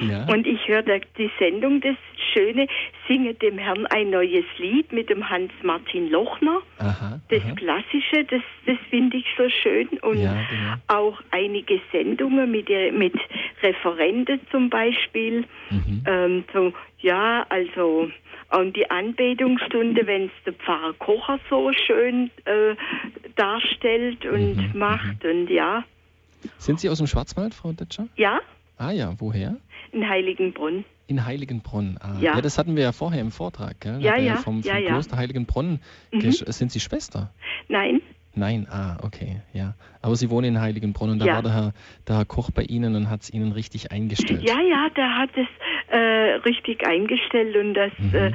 Ja. und ich höre die Sendung, das Schöne, singe dem Herrn ein neues Lied mit dem Hans-Martin Lochner. Aha. Das Klassische, das, das finde ich so schön. Und Ja, genau. auch einige Sendungen mit, der- mit Referenten zum Beispiel. Mhm. Ähm, so, ja, also und die Anbetungsstunde, wenn es der Pfarrer Kocher so schön äh, darstellt und Mhm, macht. Und ja, Sind Sie aus dem Schwarzwald, Frau Detscher? ja, Ah ja, woher? in Heiligenbrunn. In Heiligenbronn. Ah, Ja. das hatten wir ja vorher im Vortrag. Gell? Ja, ja, Vom, vom ja, ja. Kloster Heiligenbronn. Mhm. Sind Sie Schwester? Nein, Nein, ah, okay, ja. Aber Sie wohnen in Heiligenbronn und da Ja. war der Herr, der Herr Koch bei Ihnen und hat es Ihnen richtig eingestellt. Ja, ja, der hat es äh, richtig eingestellt und das Mhm. äh,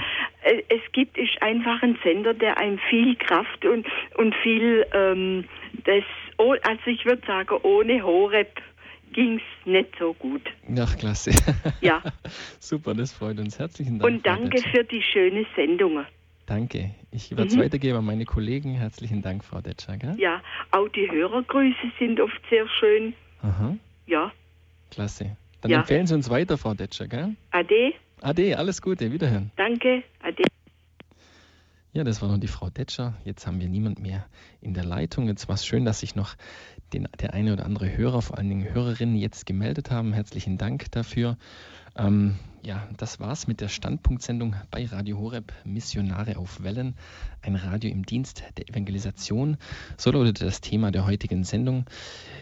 äh, es gibt ist einfach ein Sender, der einem viel Kraft und und viel ähm, das oh, also ich würde sagen ohne Horeb ging's nicht so gut. Ach, klasse. Ja. <laughs> Super, das freut uns. Herzlichen Dank. Und danke für die schöne Sendungen. Danke. Ich werde es Mhm. weitergeben an meine Kollegen. Herzlichen Dank, Frau Detscher. Gell? Ja, auch die Hörergrüße sind oft sehr schön. Aha, Ja, klasse. Dann Ja. empfehlen Sie uns weiter, Frau Detscher, gell? Ade, Ade, alles Gute, wiederhören. danke, Ade. Ja, das war noch die Frau Detscher. Jetzt haben wir niemand mehr in der Leitung. Jetzt war es schön, dass sich noch den, der eine oder andere Hörer, vor allen Dingen Hörerinnen, jetzt gemeldet haben. Herzlichen Dank dafür. Ähm, ja, das war's mit der Standpunktsendung bei Radio Horeb Missionare auf Wellen, ein Radio im Dienst der Evangelisation. So lautet das Thema der heutigen Sendung.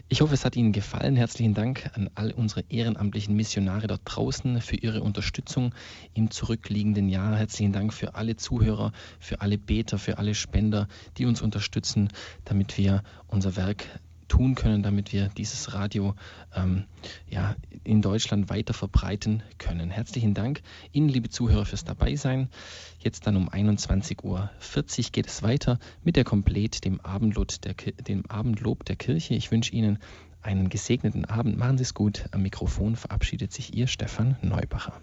Ich hoffe, es hat Ihnen gefallen. Herzlichen Dank an all unsere ehrenamtlichen Missionare dort draußen für ihre Unterstützung im zurückliegenden Jahr. Herzlichen Dank für alle Zuhörer, für alle Beter, für alle Spender, die uns unterstützen, damit wir unser Werk tun können, damit wir dieses Radio ähm, ja, in Deutschland weiter verbreiten können. Herzlichen Dank Ihnen, liebe Zuhörer, fürs Dabeisein. Jetzt dann um 21.40 Uhr geht es weiter mit der Komplett, dem der, dem Abendlob der Kirche. Ich wünsche Ihnen einen gesegneten Abend. Machen Sie es gut. Am Mikrofon verabschiedet sich Ihr Stefan Neubacher.